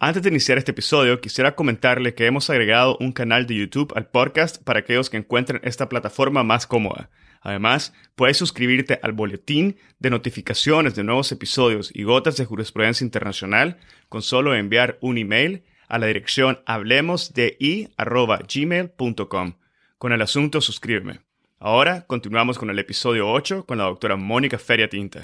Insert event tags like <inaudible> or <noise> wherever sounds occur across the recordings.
Antes de iniciar este episodio, quisiera comentarle que hemos agregado un canal de YouTube al podcast para aquellos que encuentren esta plataforma más cómoda. Además, puedes suscribirte al boletín de notificaciones de nuevos episodios y gotas de jurisprudencia internacional con solo enviar un email a la dirección hablemosdi.gmail.com. Con el asunto suscríbeme. Ahora continuamos con el episodio 8 con la doctora Mónica Feria Tinta.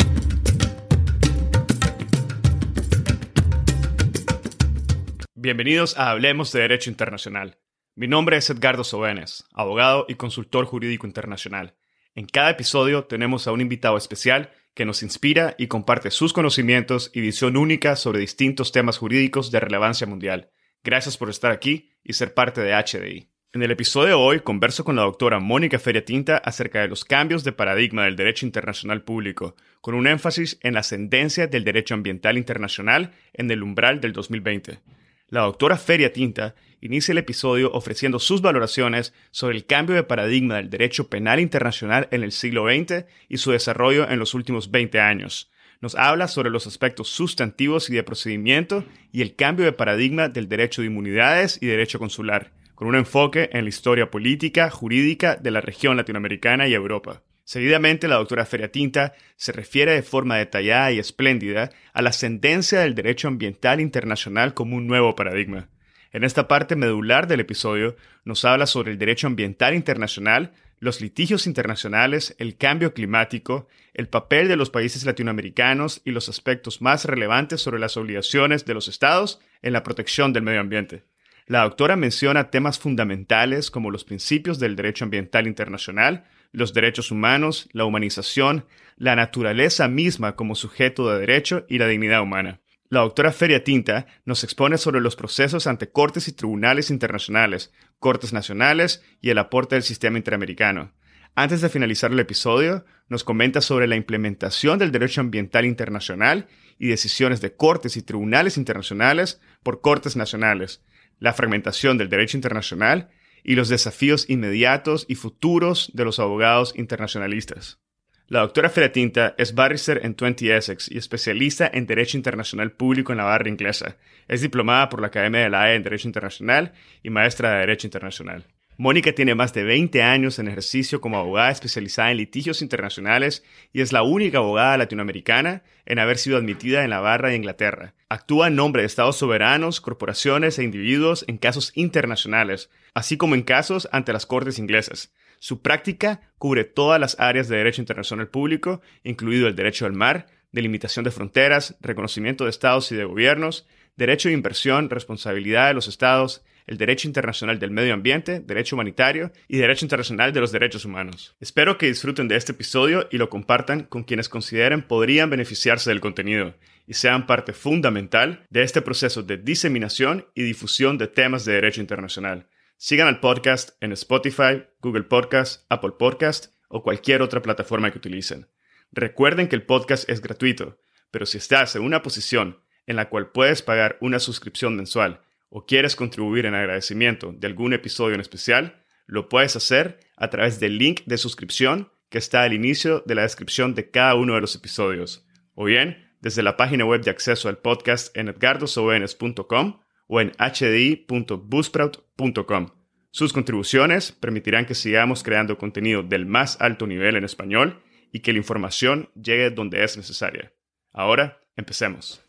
Bienvenidos a Hablemos de Derecho Internacional. Mi nombre es Edgardo Sobenes, abogado y consultor jurídico internacional. En cada episodio tenemos a un invitado especial que nos inspira y comparte sus conocimientos y visión única sobre distintos temas jurídicos de relevancia mundial. Gracias por estar aquí y ser parte de HDI. En el episodio de hoy converso con la doctora Mónica Feria Tinta acerca de los cambios de paradigma del derecho internacional público, con un énfasis en la ascendencia del derecho ambiental internacional en el umbral del 2020. La doctora Feria Tinta inicia el episodio ofreciendo sus valoraciones sobre el cambio de paradigma del derecho penal internacional en el siglo XX y su desarrollo en los últimos 20 años. Nos habla sobre los aspectos sustantivos y de procedimiento y el cambio de paradigma del derecho de inmunidades y derecho consular, con un enfoque en la historia política, jurídica de la región latinoamericana y Europa. Seguidamente, la doctora Feriatinta se refiere de forma detallada y espléndida a la ascendencia del derecho ambiental internacional como un nuevo paradigma. En esta parte medular del episodio nos habla sobre el derecho ambiental internacional, los litigios internacionales, el cambio climático, el papel de los países latinoamericanos y los aspectos más relevantes sobre las obligaciones de los estados en la protección del medio ambiente. La doctora menciona temas fundamentales como los principios del derecho ambiental internacional, los derechos humanos, la humanización, la naturaleza misma como sujeto de derecho y la dignidad humana. La doctora Feria Tinta nos expone sobre los procesos ante cortes y tribunales internacionales, cortes nacionales y el aporte del sistema interamericano. Antes de finalizar el episodio, nos comenta sobre la implementación del derecho ambiental internacional y decisiones de cortes y tribunales internacionales por cortes nacionales, la fragmentación del derecho internacional y los desafíos inmediatos y futuros de los abogados internacionalistas. La doctora Feratinta es barrister en 20 Essex y especialista en Derecho Internacional Público en la barra inglesa. Es diplomada por la Academia de la AE en Derecho Internacional y maestra de Derecho Internacional. Mónica tiene más de 20 años en ejercicio como abogada especializada en litigios internacionales y es la única abogada latinoamericana en haber sido admitida en la barra de Inglaterra. Actúa en nombre de estados soberanos, corporaciones e individuos en casos internacionales, así como en casos ante las cortes inglesas. Su práctica cubre todas las áreas de derecho internacional público, incluido el derecho al mar, delimitación de fronteras, reconocimiento de estados y de gobiernos, derecho de inversión, responsabilidad de los estados, el derecho internacional del medio ambiente, derecho humanitario y derecho internacional de los derechos humanos. Espero que disfruten de este episodio y lo compartan con quienes consideren podrían beneficiarse del contenido y sean parte fundamental de este proceso de diseminación y difusión de temas de derecho internacional. Sigan al podcast en Spotify, Google Podcast, Apple Podcast o cualquier otra plataforma que utilicen. Recuerden que el podcast es gratuito, pero si estás en una posición en la cual puedes pagar una suscripción mensual o quieres contribuir en agradecimiento de algún episodio en especial, lo puedes hacer a través del link de suscripción que está al inicio de la descripción de cada uno de los episodios, o bien desde la página web de acceso al podcast en edgardosobenes.com o en hdi.busprout.com. Sus contribuciones permitirán que sigamos creando contenido del más alto nivel en español y que la información llegue donde es necesaria. Ahora, empecemos.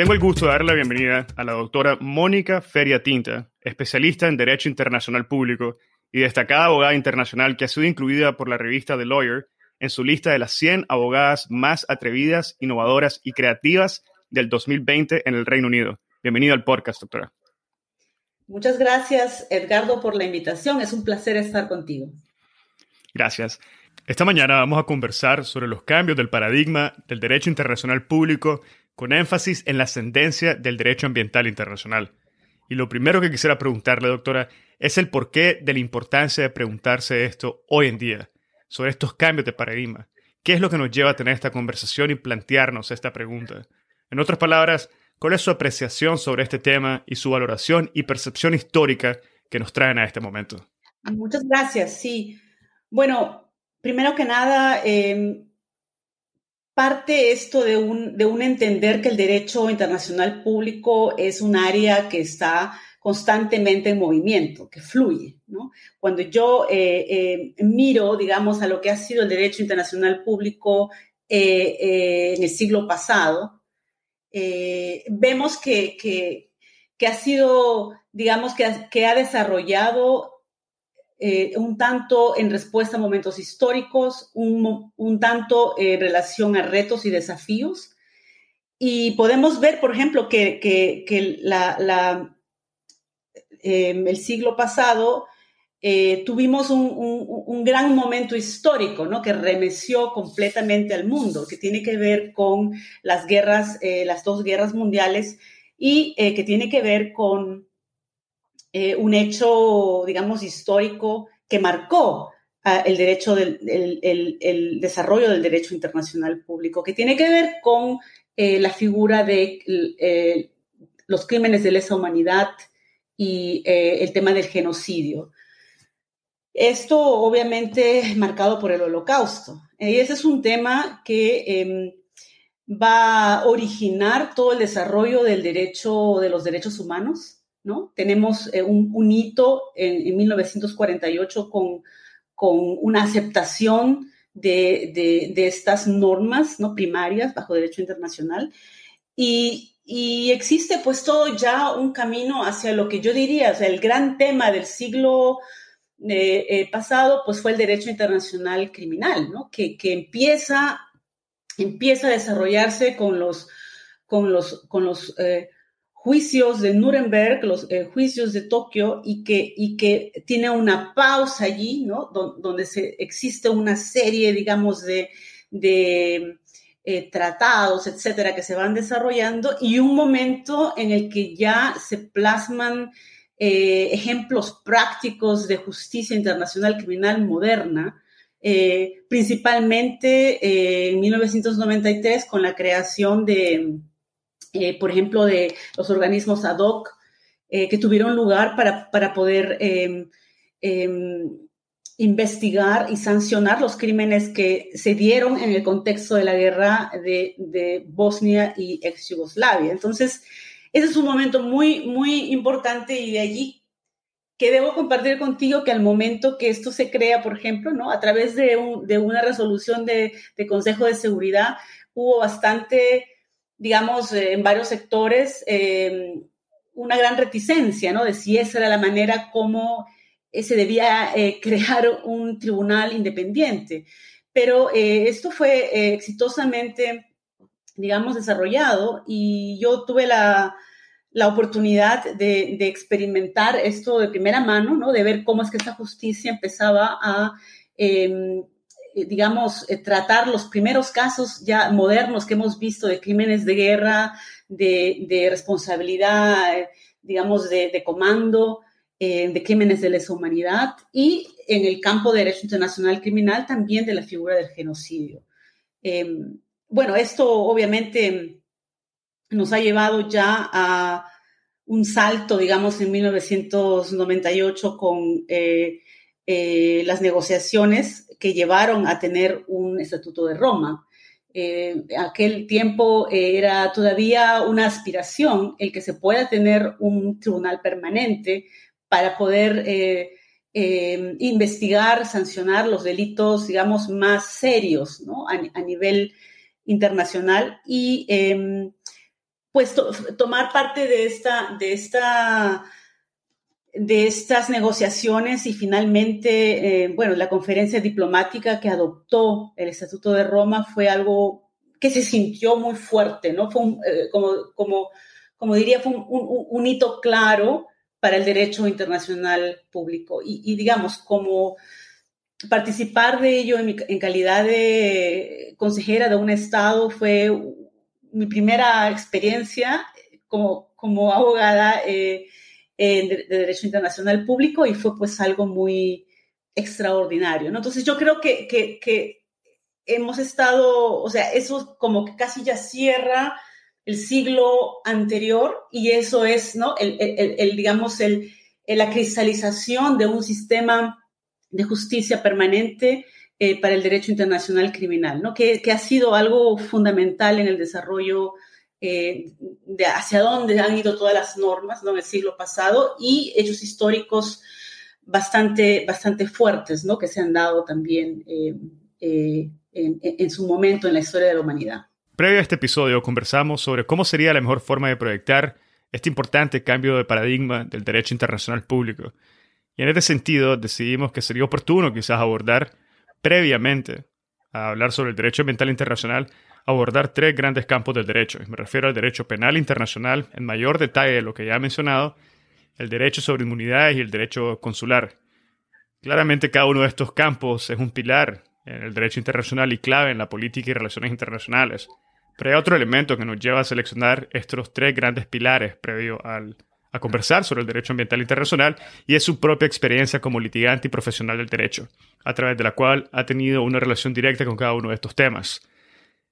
Tengo el gusto de darle la bienvenida a la doctora Mónica Feria Tinta, especialista en Derecho Internacional Público y destacada abogada internacional que ha sido incluida por la revista The Lawyer en su lista de las 100 abogadas más atrevidas, innovadoras y creativas del 2020 en el Reino Unido. Bienvenida al podcast, doctora. Muchas gracias, Edgardo, por la invitación. Es un placer estar contigo. Gracias. Esta mañana vamos a conversar sobre los cambios del paradigma del derecho internacional público con énfasis en la ascendencia del derecho ambiental internacional. Y lo primero que quisiera preguntarle, doctora, es el porqué de la importancia de preguntarse esto hoy en día, sobre estos cambios de paradigma. ¿Qué es lo que nos lleva a tener esta conversación y plantearnos esta pregunta? En otras palabras, ¿cuál es su apreciación sobre este tema y su valoración y percepción histórica que nos traen a este momento? Muchas gracias, sí. Bueno, primero que nada, eh, parte esto de un, de un entender que el derecho internacional público es un área que está constantemente en movimiento, que fluye. Cuando yo eh, eh, miro, digamos, a lo que ha sido el derecho internacional público eh, en el siglo pasado, vemos que, que, que, ha sido, digamos, que, que ha desarrollado un tanto en respuesta a momentos históricos, un, un tanto en relación a retos y desafíos. Y podemos ver, por ejemplo, que, que la, la Em, el siglo pasado, eh, tuvimos un, gran momento histórico, ¿no? Que remeció completamente al mundo, que tiene que ver con las guerras, eh, las dos guerras mundiales y eh, que tiene que ver con un hecho, digamos, histórico que marcó ah, el derecho del el, desarrollo del derecho internacional público, que tiene que ver con la figura de los crímenes de lesa humanidad, y eh, el tema del genocidio. Esto obviamente marcado por el holocausto. Y ese es un tema que em, va a originar todo el desarrollo del derecho, de los derechos humanos, Tenemos eh, un, hito en, 1948 con, con una aceptación de, de, estas normas ¿no? primarias bajo derecho internacional. Y, y existe pues todo ya un camino hacia lo que yo diría, o sea, el gran tema del siglo eh, eh, pasado pues fue el derecho internacional criminal, ¿no? Que, que, empieza, empieza a desarrollarse con los, con los, juicios de Nuremberg, los juicios de Tokio, y que, y que tiene una pausa allí, ¿no? donde se, existe una serie, digamos, de, de eh, tratados, etcétera, que se van desarrollando y un momento en el que ya se plasman eh, ejemplos prácticos de justicia internacional criminal moderna, eh, principalmente en 1993 con la creación de, por ejemplo, de los organismos ad hoc que tuvieron lugar para, para poder em, em, investigar y sancionar los crímenes que se dieron en el contexto de la guerra de, Bosnia y ex Yugoslavia. Entonces, ese es un momento muy, muy importante y de allí que debo compartir contigo que al momento que esto se crea, por ejemplo, ¿no? a través de, una resolución de, Consejo de Seguridad, hubo bastante, digamos, eh, en varios sectores, eh, una gran reticencia, ¿no? De si esa era la manera como eh, se debía <laughs> crear un tribunal independiente. Pero esto fue exitosamente, digamos, desarrollado y yo tuve la, oportunidad de, experimentar esto de primera mano, ¿no? de ver cómo es que esta justicia empezaba a, em, digamos, tratar los primeros casos ya modernos que hemos visto de crímenes de guerra, de, responsabilidad, digamos, de, de comando, eh, de crímenes de lesa humanidad y en el campo de derecho internacional criminal también de la figura del genocidio. Em, bueno, esto obviamente nos ha llevado ya a un salto, digamos, en 1998 con eh, eh, las negociaciones que llevaron a tener un Estatuto de Roma. aquel tiempo era todavía una aspiración el que se pueda tener un tribunal permanente para poder eh, eh, investigar, sancionar los delitos, digamos, más serios ¿no? a, nivel internacional y em, pues tomar parte de esta, de esta de estas negociaciones y finalmente, eh, bueno, la conferencia diplomática que adoptó el Estatuto de Roma fue algo que se sintió muy fuerte, ¿no? Fue como, como, como diría, fue un, un, hito claro para el derecho internacional público. Y, digamos, como participar de ello en, calidad de consejera de un Estado fue mi primera experiencia como, como abogada eh, de, Derecho Internacional Público y fue pues algo muy extraordinario. ¿no? Entonces yo creo que, que, que hemos estado, o sea, eso como que casi ya cierra el siglo anterior y eso es, ¿no? El, digamos, el, la cristalización de un sistema de justicia permanente para el derecho internacional criminal, ¿no? que, ha sido algo fundamental en el desarrollo de hacia dónde han ido todas las normas ¿no? en el siglo pasado y hechos históricos bastante, bastante fuertes ¿no? que se han dado también en, en su momento en la historia de la humanidad. Previo a este episodio conversamos sobre cómo sería la mejor forma de proyectar este importante cambio de paradigma del derecho internacional público. Y en este sentido decidimos que sería oportuno quizás abordar previamente a hablar sobre el derecho ambiental internacional, abordar tres grandes campos del derecho. Me refiero al derecho penal internacional en mayor detalle de lo que ya he mencionado, el derecho sobre inmunidades y el derecho consular. Claramente cada uno de estos campos es un pilar en el derecho internacional y clave en la política y relaciones internacionales. Pero hay otro elemento que nos lleva a seleccionar estos tres grandes pilares previo a conversar sobre el derecho ambiental internacional y es su propia experiencia como litigante y profesional del derecho, a través de la cual ha tenido una relación directa con cada uno de estos temas.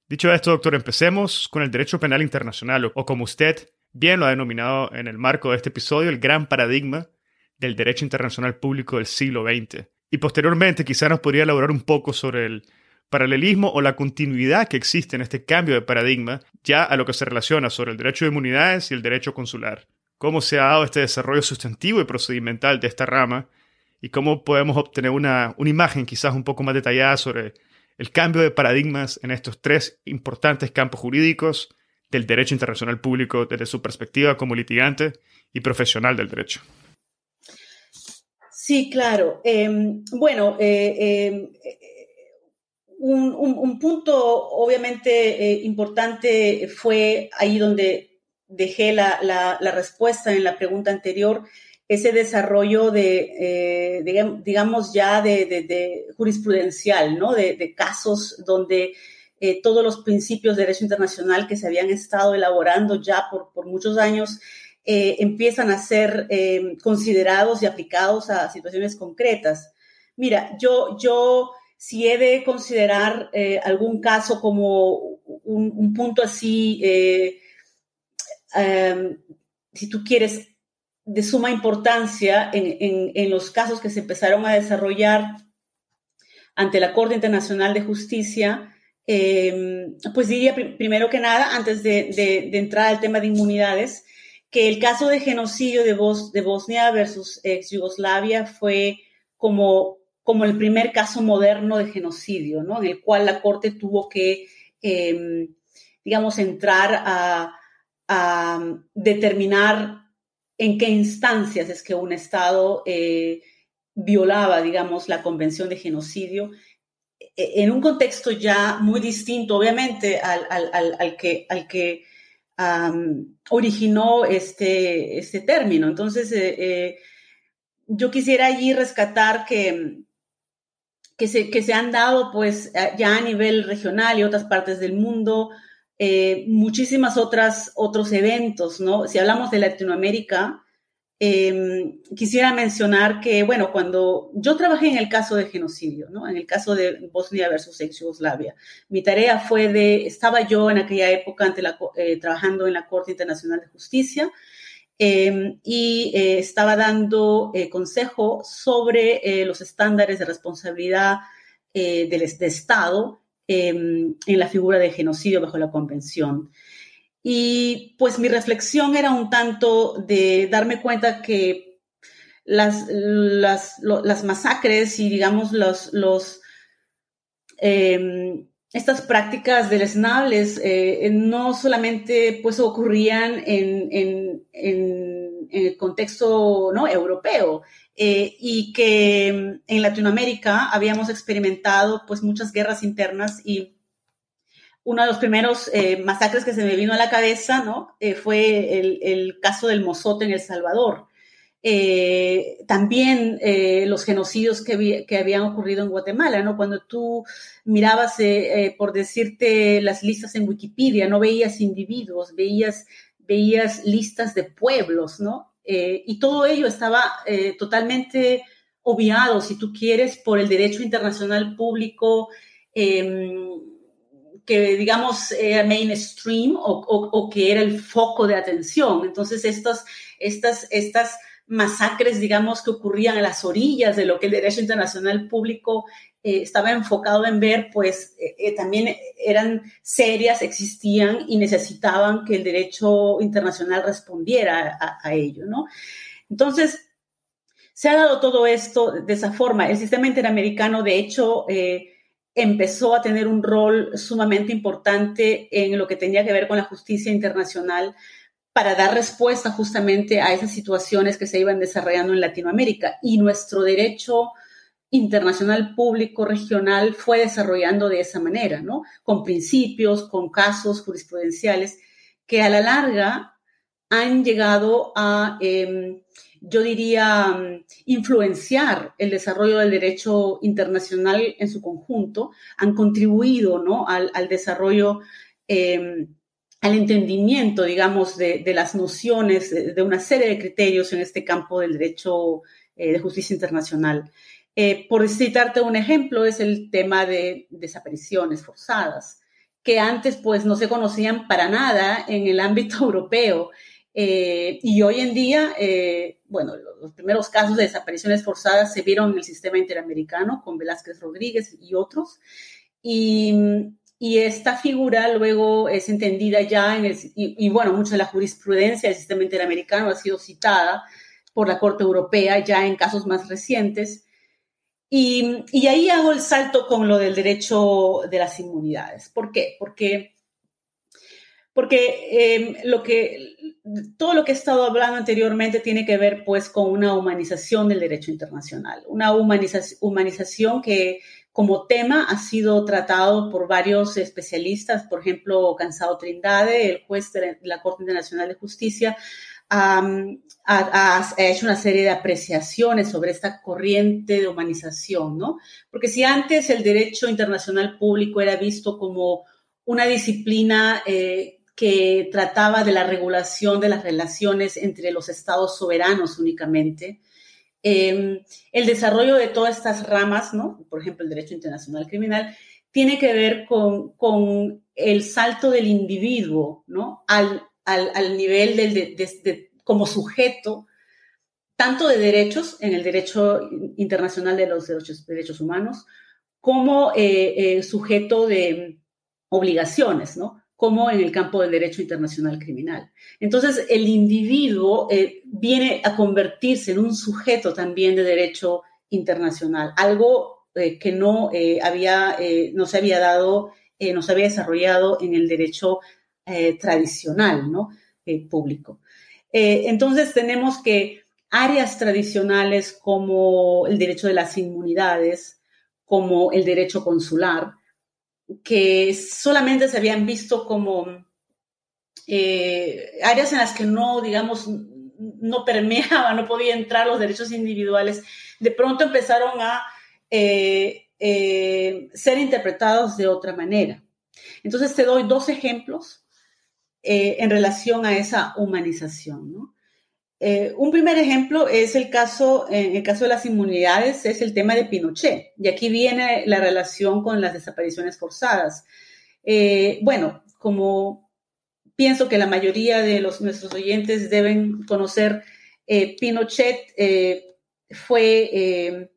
Dicho esto, doctor, empecemos con el derecho penal internacional, o como usted bien lo ha denominado en el marco de este episodio, el gran paradigma del derecho internacional público del siglo XX. Y posteriormente quizá nos podría elaborar un poco sobre el paralelismo o la continuidad que existe en este cambio de paradigma ya a lo que se relaciona sobre el derecho de inmunidades y el derecho consular. Cómo se ha dado este desarrollo sustantivo y procedimental de esta rama y cómo podemos obtener una, una imagen quizás un poco más detallada sobre el cambio de paradigmas en estos tres importantes campos jurídicos del derecho internacional público desde su perspectiva como litigante y profesional del derecho. Sí, claro. Em, bueno, eh, em, un, punto obviamente eh, importante fue ahí donde dejé la, respuesta en la pregunta anterior, ese desarrollo de, eh, digamos, ya de, jurisprudencial, ¿no? De, casos donde eh, todos los principios de derecho internacional que se habían estado elaborando ya por, por muchos años empiezan a ser considerados y aplicados a situaciones concretas. Mira, yo, yo si he de considerar eh, algún caso como un, punto así, eh, em, si tú quieres, de suma importancia en, los casos que se empezaron a desarrollar ante la Corte Internacional de Justicia, em, pues diría primero que nada, antes de, entrar al tema de inmunidades, que el caso de genocidio de, de Bosnia versus ex Yugoslavia fue como como el primer caso moderno de genocidio, ¿no? En el cual la Corte tuvo que, em, digamos, entrar a, determinar en qué instancias es que un Estado eh, violaba, digamos, la Convención de Genocidio, e, en un contexto ya muy distinto, obviamente, al, que, al que originó este, este término. Entonces, eh, eh, yo quisiera allí rescatar que que se, que se han dado pues ya a nivel regional y otras partes del mundo, eh, muchísimas otras otros eventos, ¿no? Si hablamos de Latinoamérica, em, quisiera mencionar que, bueno, cuando yo trabajé en el caso de genocidio, ¿no? En el caso de Bosnia versus ex Yugoslavia, mi tarea fue de, estaba yo en aquella época ante la, eh, trabajando en la Corte Internacional de Justicia, Em, y eh, estaba dando consejo sobre los estándares de responsabilidad del de Estado em, en la figura de genocidio bajo la Convención. Y pues mi reflexión era un tanto de darme cuenta que las, las, las masacres y digamos los, los em, estas prácticas deleznables eh, no solamente pues ocurrían en, en, el contexto ¿no? europeo eh, y que en Latinoamérica habíamos experimentado pues muchas guerras internas y uno de los primeros eh, masacres que se me vino a la cabeza ¿no? fue el, caso del Mozote en El Salvador. Eh, también eh, los genocidios que, que, habían ocurrido en Guatemala, ¿no? Cuando tú mirabas, eh, por decirte, las listas en Wikipedia, no veías individuos, veías, veías listas de pueblos, ¿no? Y todo ello estaba totalmente obviado, si tú quieres, por el derecho internacional público em, que digamos era mainstream o, o, o, que era el foco de atención. Entonces, estas, estas, estas masacres, digamos, que ocurrían a las orillas de lo que el derecho internacional público eh, estaba enfocado en ver, pues eh, eh, también eran serias, existían y necesitaban que el derecho internacional respondiera a, ello, ¿no? Entonces, se ha dado todo esto de esa forma. El sistema interamericano, de hecho, empezó a tener un rol sumamente importante en lo que tenía que ver con la justicia internacional para dar respuesta justamente a esas situaciones que se iban desarrollando en Latinoamérica. Y nuestro derecho internacional público regional fue desarrollando de esa manera, ¿no? Con principios, con casos jurisprudenciales que a la larga han llegado a, em, yo diría, influenciar el desarrollo del derecho internacional en su conjunto, han contribuido, ¿no? Al, desarrollo em, al entendimiento, digamos, de, las nociones, de, una serie de criterios en este campo del derecho eh, de justicia internacional. Eh, por citarte un ejemplo, es el tema de desapariciones forzadas, que antes pues no se conocían para nada en el ámbito <laughs> europeo. Eh, y hoy en día, bueno, los primeros casos de desapariciones forzadas se vieron en el sistema interamericano con Velázquez Rodríguez y otros. Y, y esta figura luego es entendida ya en el, y, bueno, mucha de la jurisprudencia del sistema interamericano ha sido citada por la Corte Europea ya en casos más recientes. Y, y, ahí hago el salto con lo del derecho de las inmunidades. ¿Por qué? Porque, porque em, lo que, todo lo que he estado hablando anteriormente tiene que ver pues con una humanización del derecho internacional, una humanización que como tema ha sido tratado por varios especialistas, por ejemplo, Cansado Trindade, el juez de la Corte Internacional de Justicia, ha, hecho una serie de apreciaciones sobre esta corriente de humanización, ¿no? Porque si antes el derecho internacional público era visto como una disciplina eh, que trataba de la regulación de las relaciones entre los estados soberanos únicamente, Em, el desarrollo de todas estas ramas, ¿no? por ejemplo, el derecho internacional criminal, tiene que ver con, el salto del individuo ¿no? al, nivel del, de, como sujeto, tanto de derechos en el derecho internacional de los derechos, humanos, como eh, eh, sujeto de obligaciones, ¿no? Como en el campo del derecho internacional criminal. Entonces, el individuo eh, viene a convertirse en un sujeto también de derecho internacional, algo eh, que no, eh, había, no se había dado, no se había desarrollado en el derecho tradicional, ¿no? público. entonces, tenemos que áreas tradicionales como el derecho de las inmunidades, como el derecho consular, que solamente se habían visto como eh, áreas en las que no, digamos, no permeaba, no podía entrar los derechos individuales, de pronto empezaron a eh, eh, ser interpretados de otra manera. Entonces te doy dos ejemplos en relación a esa humanización. ¿no? Eh, un primer ejemplo es el caso, en el caso de las inmunidades, es el tema de Pinochet. Y aquí viene la relación con las desapariciones forzadas. Eh, bueno, como pienso que la mayoría de los, nuestros oyentes deben conocer, eh, Pinochet fue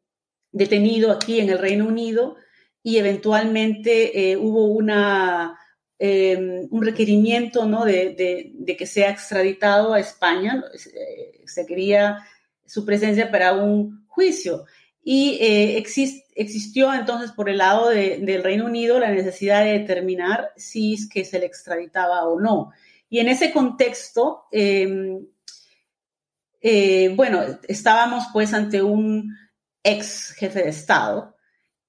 detenido aquí en el Reino Unido y eventualmente hubo una Em, un requerimiento ¿no? de, que sea extraditado a España. Eh, se quería su presencia para un juicio. Y eh, existió entonces por el lado del Reino Unido la necesidad de determinar si es que se le extraditaba o no. Y en ese contexto, em, eh, bueno, estábamos pues ante un ex jefe de Estado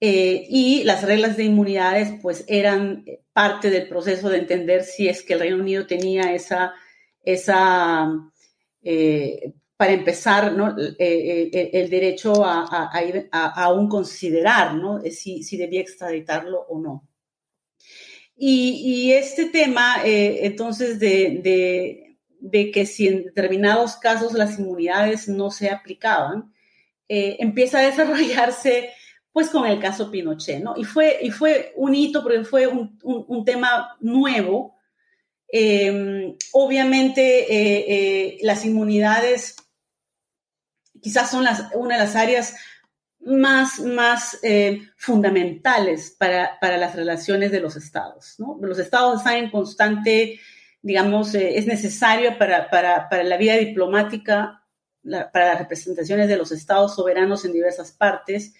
eh, y las reglas de inmunidades pues eran parte del proceso de entender si es que el Reino Unido tenía esa, esa eh, para empezar, ¿no? Eh, el derecho a, a, aún considerar ¿no? si, si, debía extraditarlo o no. Y, este tema, entonces, de, de, que si en determinados casos las inmunidades no se aplicaban, empieza a desarrollarse pues con el caso Pinochet, ¿no? Y fue, y fue un hito porque fue un, un, tema nuevo. Em, obviamente eh, eh, las inmunidades quizás son las, una de las áreas más, más eh, fundamentales para, para, las relaciones de los estados. ¿no? Los estados están en constante, digamos, es necesario para, para, para, la vida diplomática, para las representaciones de los estados soberanos en diversas partes,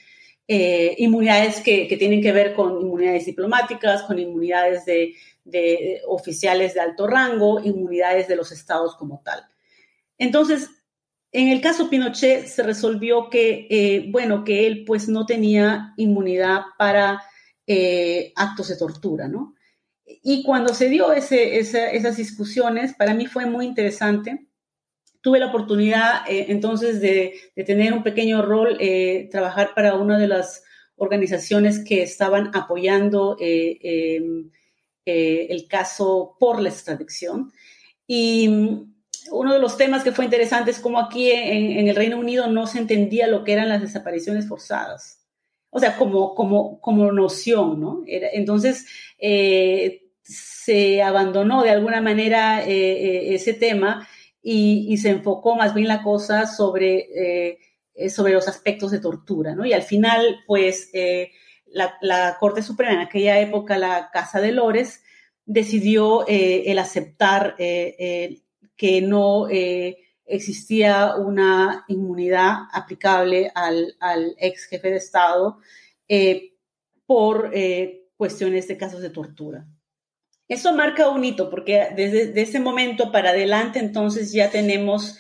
eh, inmunidades que, tienen que ver con inmunidades diplomáticas, con inmunidades de, de oficiales de alto rango, inmunidades de los estados como tal. Entonces, en el caso Pinochet se resolvió que, eh, bueno, que él pues no tenía inmunidad para eh, actos de tortura, ¿no? Y cuando se dio ese, esas discusiones, para mí fue muy interesante. Tuve la oportunidad eh, entonces de, de, tener un pequeño rol, trabajar para una de las organizaciones que estaban apoyando em, el caso por la extradición. Y uno de los temas que fue interesante es cómo aquí en, el Reino Unido no se entendía lo que eran las desapariciones forzadas. O sea, como, como, como noción, ¿no? entonces, eh, se abandonó de alguna manera eh, eh, ese tema y, se enfocó más bien la cosa sobre, sobre los aspectos de tortura, ¿no? Y al final, pues, la, la, Corte Suprema, en aquella época, la Casa de Lores, decidió el aceptar que no eh, existía una inmunidad aplicable al, ex jefe de Estado eh, por eh, cuestiones de casos de tortura. Eso marca un hito porque desde ese momento para adelante entonces ya tenemos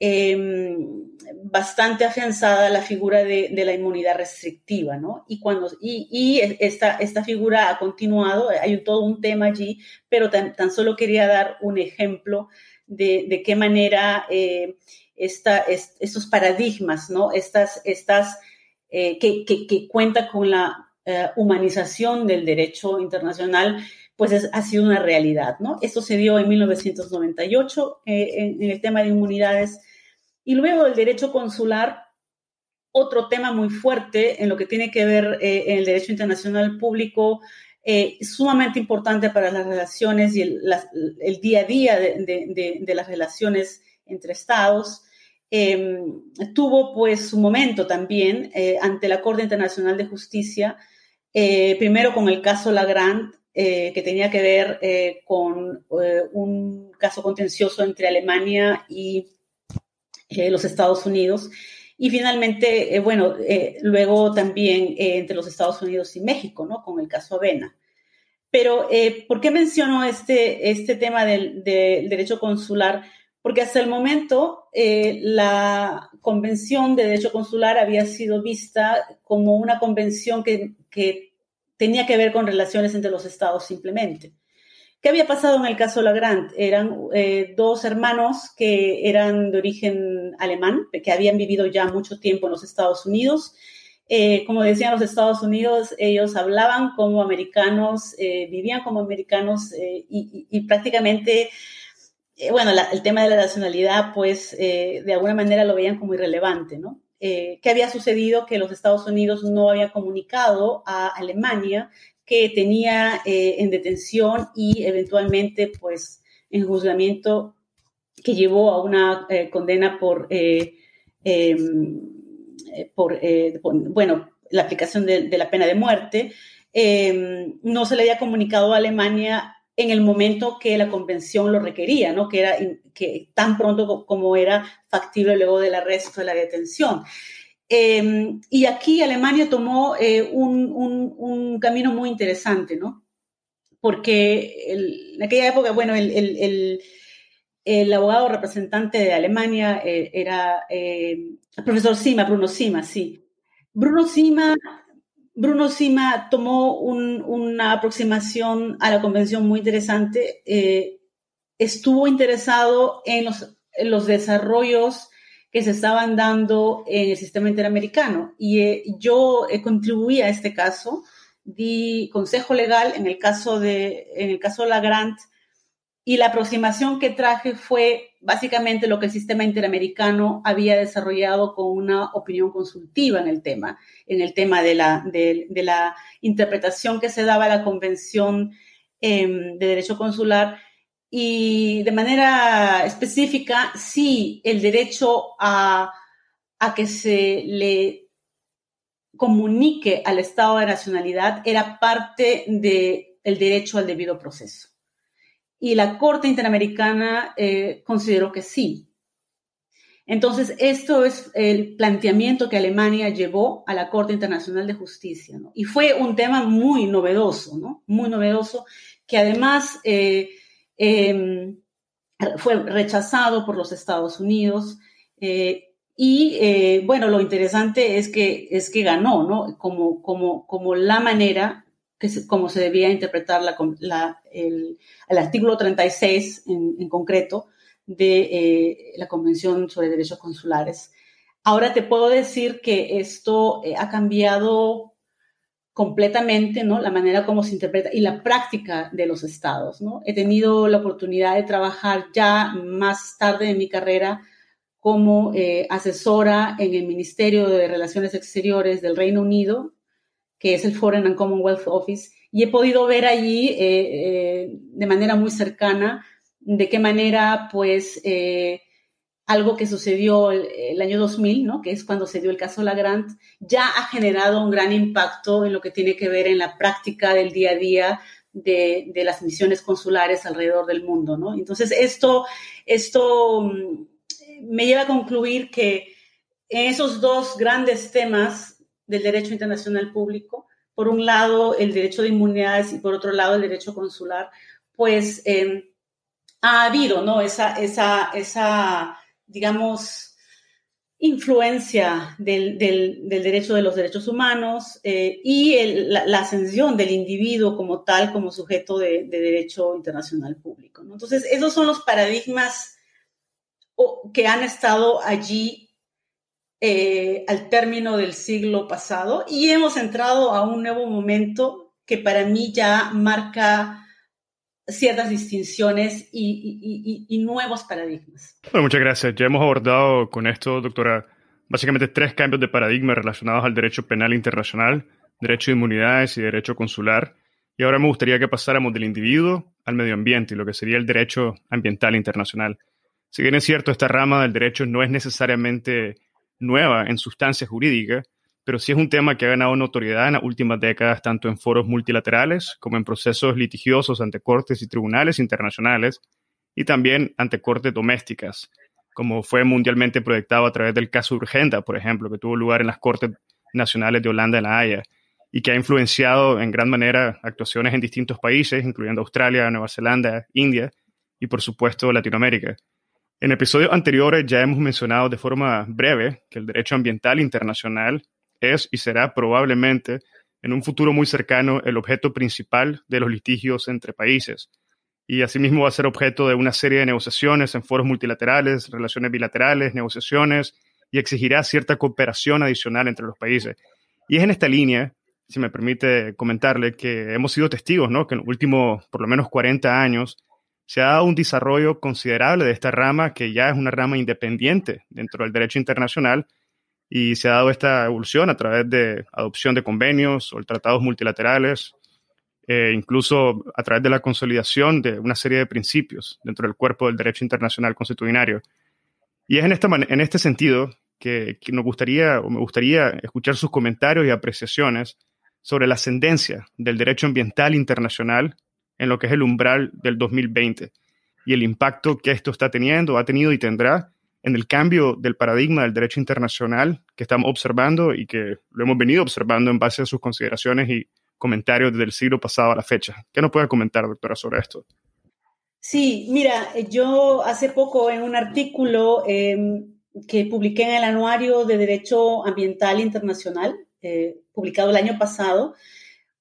em, bastante afianzada la figura de, la inmunidad restrictiva, ¿no? Y, cuando, y, esta, esta figura ha continuado, hay todo un tema allí, pero tan, solo quería dar un ejemplo de, qué manera eh, estos paradigmas, ¿no? Estas, estas eh, que, que, cuenta con la eh, humanización del derecho internacional, pues ha sido una realidad, ¿no? Esto se dio en 1998 en, en el tema de inmunidades y luego el derecho consular otro tema muy fuerte en lo que tiene que ver en el derecho internacional público eh, sumamente importante para las relaciones y el, día a día de, las relaciones entre estados. Em, tuvo pues su momento también eh, ante la Corte Internacional de Justicia, eh, primero con el caso Lagrand, que tenía que ver con un caso contencioso entre Alemania y los Estados Unidos. Y finalmente, eh, bueno, eh, luego también eh, entre los Estados Unidos y México, ¿no? Con el caso Avena. Pero, ¿por qué menciono este, este tema del, derecho consular? Porque hasta el momento la Convención de Derecho Consular había sido vista como una convención que tenía que ver con relaciones entre los estados simplemente. ¿Qué había pasado en el caso Lagrand? Eran eh, dos hermanos que eran de origen alemán, que habían vivido ya mucho tiempo en los Estados Unidos. Eh, como decían los Estados Unidos, ellos hablaban como americanos, eh, vivían como americanos y, prácticamente, bueno, el tema de la nacionalidad, pues de alguna manera lo veían como irrelevante, ¿no? ¿Qué había sucedido? Que los Estados Unidos no había comunicado a Alemania que tenía eh, en detención y eventualmente pues en juzgamiento que llevó a una eh, condena por, eh, em, por bueno, la aplicación de, la pena de muerte. Em, no se le había comunicado a Alemania en el momento que la convención lo requería, ¿no? que era que tan pronto como era factible luego del arresto, de la detención. Em, y aquí Alemania tomó eh, un, camino muy interesante, ¿no? Porque en aquella época, bueno, el, abogado representante de Alemania eh, era el eh, profesor Sima, Bruno Sima, sí. Bruno Sima, Bruno Sima tomó una aproximación a la convención muy interesante. estuvo interesado en los, desarrollos que se estaban dando en el sistema interamericano. Y eh, yo eh, contribuí a este caso, di consejo legal en el caso de, en el caso Lagrant, y la aproximación que traje fue básicamente lo que el sistema interamericano había desarrollado con una opinión consultiva en el tema, en el tema de la, interpretación que se daba a la Convención em, de Derecho Consular y de manera específica, sí, el derecho a que se le comunique al Estado de nacionalidad era parte del derecho al debido proceso. Y la Corte Interamericana eh, consideró que sí. Entonces, esto es el planteamiento que Alemania llevó a la Corte Internacional de Justicia. Y fue un tema muy novedoso, ¿no? Muy novedoso, que además eh, em, fue rechazado por los Estados Unidos. Eh, y bueno, lo interesante es que, es que ganó, ¿no? Como, como, como la manera que se, como se debía interpretar la, la, el, el, artículo 36 en, en concreto de eh, la Convención sobre Derechos Consulares. Ahora te puedo decir que esto eh, ha cambiado completamente, ¿no? La manera como se interpreta y la práctica de los estados, ¿no? He tenido la oportunidad de trabajar ya más tarde en mi carrera como eh, asesora en el Ministerio de Relaciones Exteriores del Reino Unido, que es el Foreign and Commonwealth Office, y he podido ver allí eh, eh, de manera muy cercana de qué manera, pues, algo que sucedió el, año 2000, ¿no? que es cuando se dio el caso Lagrant, ya ha generado un gran impacto en lo que tiene que ver en la práctica del día a día de, de las misiones consulares alrededor del mundo. ¿no? Entonces, esto, esto mm, me lleva a concluir que en esos dos grandes temas del derecho internacional público, por un lado el derecho de inmunidades y por otro lado el derecho consular, pues em, ha habido ¿no? esa, esa, esa digamos, influencia del, del, derecho de los derechos humanos eh, y la, ascensión del individuo como tal, como sujeto de, derecho internacional público. Entonces, esos son los paradigmas que han estado allí eh, al término del siglo pasado y hemos entrado a un nuevo momento que para mí ya marca ciertas distinciones y, nuevos paradigmas. Bueno, muchas gracias. Ya hemos abordado con esto, doctora, básicamente tres cambios de paradigma relacionados al derecho penal internacional, derecho de inmunidades y derecho consular. Y ahora me gustaría que pasáramos del individuo al medio ambiente y lo que sería el derecho ambiental internacional. Si bien es cierto, esta rama del derecho no es necesariamente nueva en sustancia jurídica, pero sí es un tema que ha ganado notoriedad en las últimas décadas, tanto en foros multilaterales como en procesos litigiosos ante cortes y tribunales internacionales, y también ante cortes domésticas, como fue mundialmente proyectado a través del caso Urgenda, por ejemplo, que tuvo lugar en las Cortes Nacionales de Holanda en La Haya, y que ha influenciado en gran manera actuaciones en distintos países, incluyendo Australia, Nueva Zelanda, India y, por supuesto, Latinoamérica. En episodios anteriores ya hemos mencionado de forma breve que el derecho ambiental internacional es y será probablemente en un futuro muy cercano el objeto principal de los litigios entre países. Y asimismo va a ser objeto de una serie de negociaciones en foros multilaterales, relaciones bilaterales, negociaciones, y exigirá cierta cooperación adicional entre los países. Y es en esta línea, si me permite comentarle, que hemos sido testigos, ¿no? Que en los últimos por lo menos 40 años se ha dado un desarrollo considerable de esta rama, que ya es una rama independiente dentro del derecho internacional, y se ha dado esta evolución a través de adopción de convenios o tratados multilaterales, e incluso a través de la consolidación de una serie de principios dentro del cuerpo del derecho internacional constitucionario. Y es en, esta en este sentido que, que nos gustaría o me gustaría escuchar sus comentarios y apreciaciones sobre la ascendencia del derecho ambiental internacional en lo que es el umbral del 2020 y el impacto que esto está teniendo, ha tenido y tendrá en el cambio del paradigma del derecho internacional que estamos observando y que lo hemos venido observando en base a sus consideraciones y comentarios desde el siglo pasado a la fecha. ¿Qué nos puede comentar, doctora, sobre esto? Sí, mira, yo hace poco en un artículo em, que publiqué en el Anuario de Derecho Ambiental Internacional, eh, publicado el año pasado,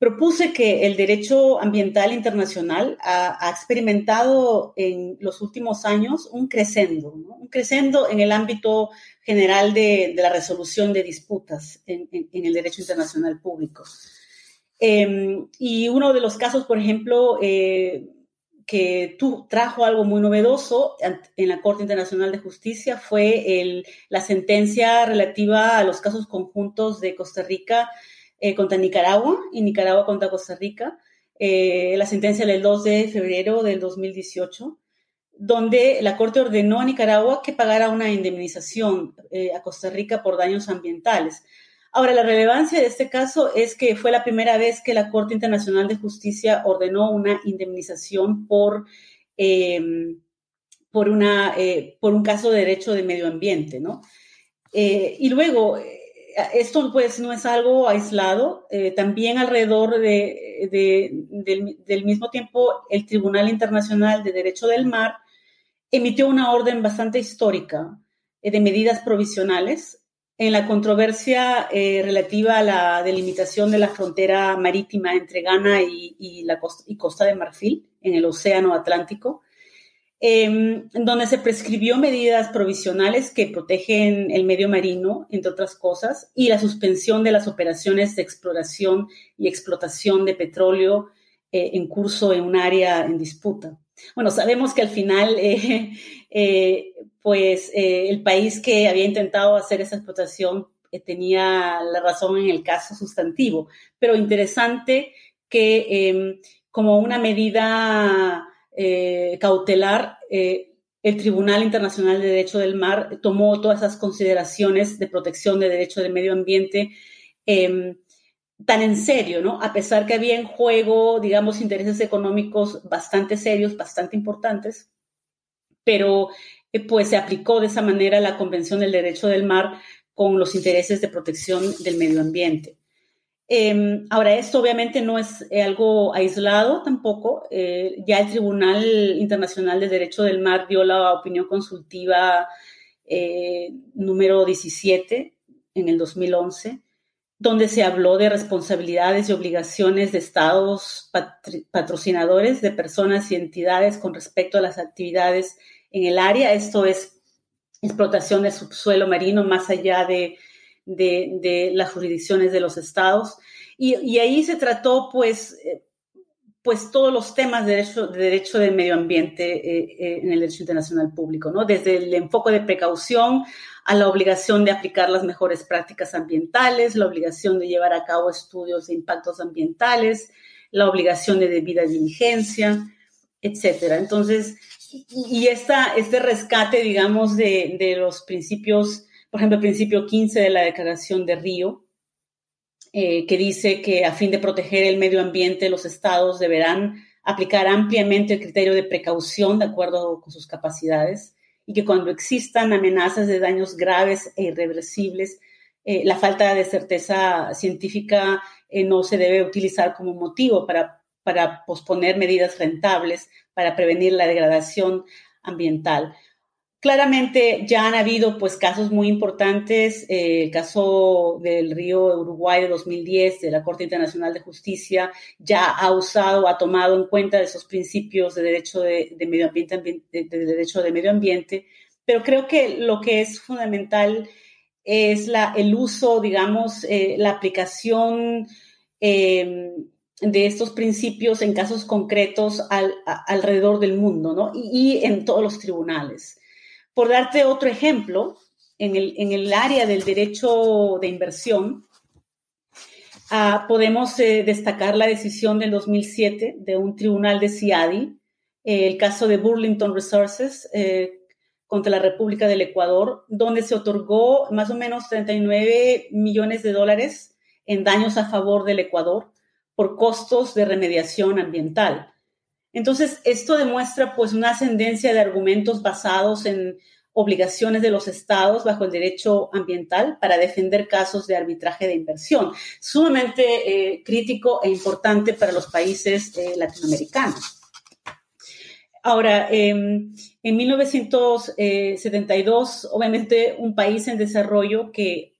propuse que el derecho ambiental internacional ha, experimentado en los últimos años un crescendo, un crescendo en el ámbito general de, la resolución de disputas en, el derecho internacional público. Em, y uno de los casos, por ejemplo, eh, que tú, trajo algo muy novedoso en la Corte Internacional de Justicia fue la sentencia relativa a los casos conjuntos de Costa Rica eh, contra Nicaragua y Nicaragua contra Costa Rica, eh, la sentencia del 2 de febrero del 2018, donde la Corte ordenó a Nicaragua que pagara una indemnización eh, a Costa Rica por daños ambientales. Ahora, la relevancia de este caso es que fue la primera vez que la Corte Internacional de Justicia ordenó una indemnización por, em, por, una, por un caso de derecho de medio ambiente, ¿no? Y luego, esto pues no es algo aislado, también alrededor de, del, mismo tiempo el Tribunal Internacional de Derecho del Mar emitió una orden bastante histórica eh, de medidas provisionales en la controversia eh, relativa a la delimitación de la frontera marítima entre Ghana y, la costa, de Marfil en el Océano Atlántico, em, donde se prescribió medidas provisionales que protegen el medio marino, entre otras cosas, y la suspensión de las operaciones de exploración y explotación de petróleo eh, en curso en un área en disputa. Bueno, sabemos que al final, <laughs> eh, eh, pues eh, el país que había intentado hacer esa explotación tenía la razón en el caso sustantivo, pero interesante que em, como una medida cautelar, el Tribunal Internacional de Derecho del Mar tomó todas esas consideraciones de protección de derecho del medio ambiente em, tan en serio, ¿no? A pesar que había en juego, digamos, intereses económicos bastante serios, bastante importantes, pero eh, pues se aplicó de esa manera la Convención del Derecho del Mar con los intereses de protección del medio ambiente. Em, ahora, esto obviamente no es eh, algo aislado tampoco. Eh, ya el Tribunal Internacional de Derecho del Mar dio la opinión consultiva número 17 en el 2011 donde se habló de responsabilidades y obligaciones de estados patrocinadores de personas y entidades con respecto a las actividades en el área. Esto es explotación de subsuelo marino más allá de, las jurisdicciones de los estados. Y, ahí se trató, pues, eh, pues todos los temas de derecho, de del medio ambiente eh, eh, en el derecho internacional público, ¿no? Desde el enfoque de precaución a la obligación de aplicar las mejores prácticas ambientales, la obligación de llevar a cabo estudios de impactos ambientales, la obligación de debida diligencia, etcétera. Entonces, y esta, este rescate, digamos, de, de los principios, por ejemplo, el principio 15 de la Declaración de Río, eh, que dice que a fin de proteger el medio ambiente, los estados deberán aplicar ampliamente el criterio de precaución de acuerdo con sus capacidades y que cuando existan amenazas de daños graves e irreversibles, eh, la falta de certeza científica eh, no se debe utilizar como motivo para, para posponer medidas rentables para prevenir la degradación ambiental. Claramente ya han habido pues casos muy importantes, eh, el caso del río Uruguay de 2010 de la Corte Internacional de Justicia ya ha usado, ha tomado en cuenta esos principios de derecho de, medio ambiente, de, derecho de medio ambiente, pero creo que lo que es fundamental es la, el uso, digamos, eh, la aplicación em, de estos principios en casos concretos alrededor del mundo, ¿no? y en todos los tribunales. Por darte otro ejemplo, en el, área del derecho de inversión, ah, podemos eh, destacar la decisión del 2007 de un tribunal de CIADI, eh, el caso de Burlington Resources eh, contra la República del Ecuador, donde se otorgó más o menos 39 millones de dólares en daños a favor del Ecuador por costos de remediación ambiental. Entonces, esto demuestra pues una ascendencia de argumentos basados en obligaciones de los estados bajo el derecho ambiental para defender casos de arbitraje de inversión, sumamente eh, crítico e importante para los países eh, latinoamericanos. Ahora, em, en 1972, obviamente un país en desarrollo que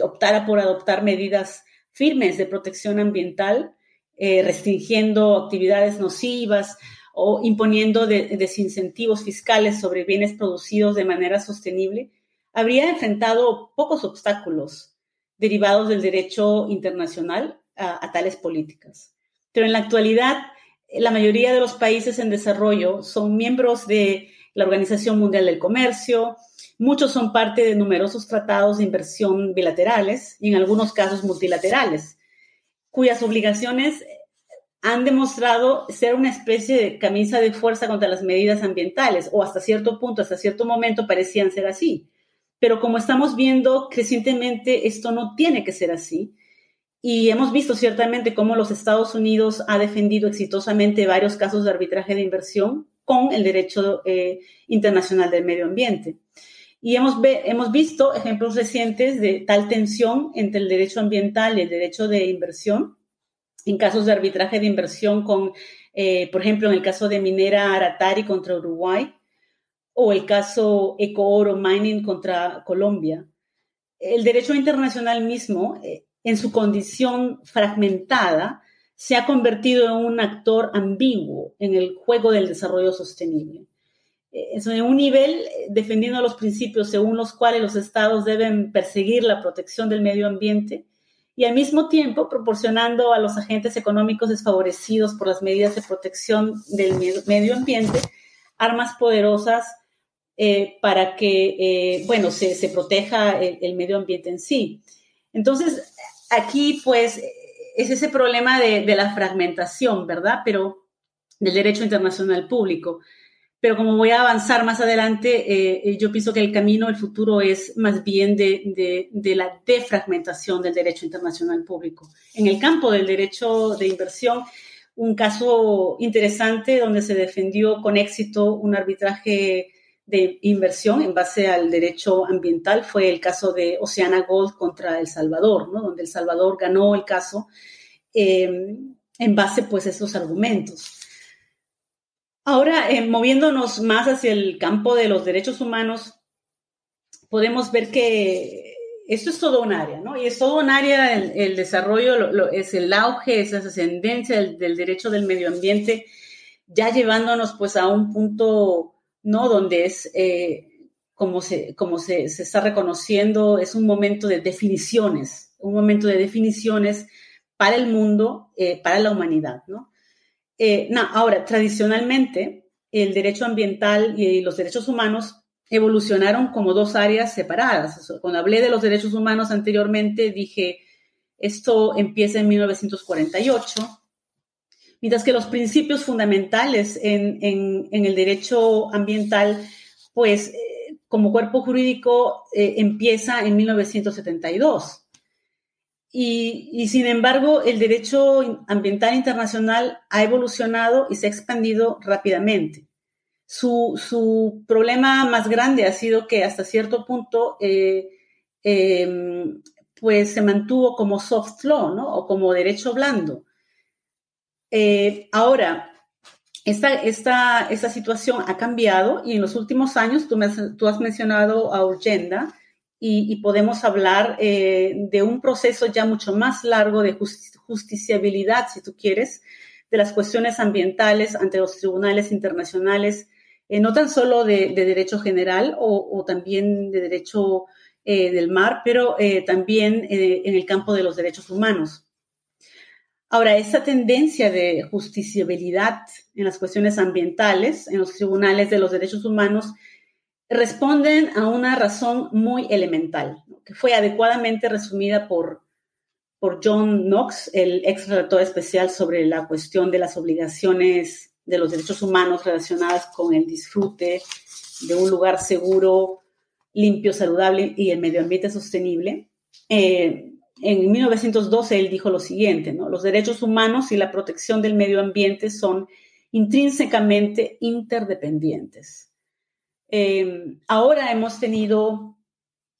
optara por adoptar medidas firmes de protección ambiental eh, restringiendo actividades nocivas o imponiendo desincentivos fiscales sobre bienes producidos de manera sostenible, habría enfrentado pocos obstáculos derivados del derecho internacional a, tales políticas. Pero en la actualidad, la mayoría de los países en desarrollo son miembros de la Organización Mundial del Comercio, muchos son parte de numerosos tratados de inversión bilaterales y en algunos casos multilaterales, cuyas obligaciones han demostrado ser una especie de camisa de fuerza contra las medidas ambientales, o hasta cierto punto, hasta cierto momento parecían ser así. Pero como estamos viendo crecientemente, esto no tiene que ser así. Y hemos visto ciertamente cómo los Estados Unidos ha defendido exitosamente varios casos de arbitraje de inversión con el derecho eh, internacional del medio ambiente. Y hemos, hemos visto ejemplos recientes de tal tensión entre el derecho ambiental y el derecho de inversión en casos de arbitraje de inversión con, eh, por ejemplo, en el caso de Minera Aratari contra Uruguay o el caso Eco Oro Mining contra Colombia. El derecho internacional mismo, eh, en su condición fragmentada, se ha convertido en un actor ambiguo en el juego del desarrollo sostenible. Eh, en un nivel defendiendo los principios según los cuales los estados deben perseguir la protección del medio ambiente y al mismo tiempo proporcionando a los agentes económicos desfavorecidos por las medidas de protección del medio ambiente armas poderosas eh, para que, eh, bueno, se, se proteja el, medio ambiente en sí. Entonces, aquí pues es ese problema de, de la fragmentación, ¿verdad? Pero del derecho internacional público. Pero como voy a avanzar más adelante, eh, yo pienso que el camino, el futuro es más bien de, la defragmentación del derecho internacional público. En el campo del derecho de inversión, un caso interesante donde se defendió con éxito un arbitraje de inversión en base al derecho ambiental fue el caso de Oceana Gold contra El Salvador, donde El Salvador ganó el caso eh, en base pues a esos argumentos. Ahora, eh, moviéndonos más hacia el campo de los derechos humanos, podemos ver que esto es todo un área, ¿no? Y es todo un área, el, desarrollo es el auge, es la ascendencia del, derecho del medio ambiente, ya llevándonos pues a un punto, ¿no? Donde es, eh, como, se, como se, está reconociendo, es un momento de definiciones, un momento de definiciones para el mundo, eh, para la humanidad, ¿no? Eh, ahora, tradicionalmente, el derecho ambiental y los derechos humanos evolucionaron como dos áreas separadas. Cuando hablé de los derechos humanos anteriormente, dije, esto empieza en 1948, mientras que los principios fundamentales en, el derecho ambiental, pues eh, como cuerpo jurídico, eh, empieza en 1972. Y, sin embargo, el derecho ambiental internacional ha evolucionado y se ha expandido rápidamente. Su, problema más grande ha sido que hasta cierto punto eh, em, pues se mantuvo como soft law, ¿no? O como derecho blando. Eh, ahora, esta, esta, esta, situación ha cambiado y en los últimos años, tú, tú has mencionado a Urgenda, y, podemos hablar eh, de un proceso ya mucho más largo de justiciabilidad, si tú quieres, de las cuestiones ambientales ante los tribunales internacionales, eh, no tan solo de, derecho general o, también de derecho eh, del mar, pero también en el campo de los derechos humanos. Ahora, esa tendencia de justiciabilidad en las cuestiones ambientales, en los tribunales de los derechos humanos, responden a una razón muy elemental, que fue adecuadamente resumida por, por John Knox, el ex relator especial sobre la cuestión de las obligaciones de los derechos humanos relacionadas con el disfrute de un lugar seguro, limpio, saludable y el medio ambiente sostenible. Eh, en 1912 él dijo lo siguiente, ¿no? los derechos humanos y la protección del medio ambiente son intrínsecamente interdependientes. Eh, ahora hemos tenido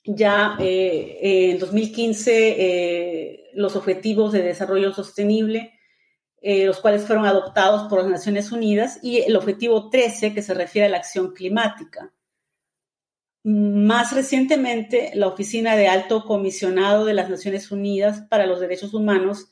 ya eh, en 2015 eh, los objetivos de desarrollo sostenible, los cuales fueron adoptados por las Naciones Unidas, y el objetivo 13, que se refiere a la acción climática. Más recientemente, la Oficina de Alto Comisionado de las Naciones Unidas para los Derechos Humanos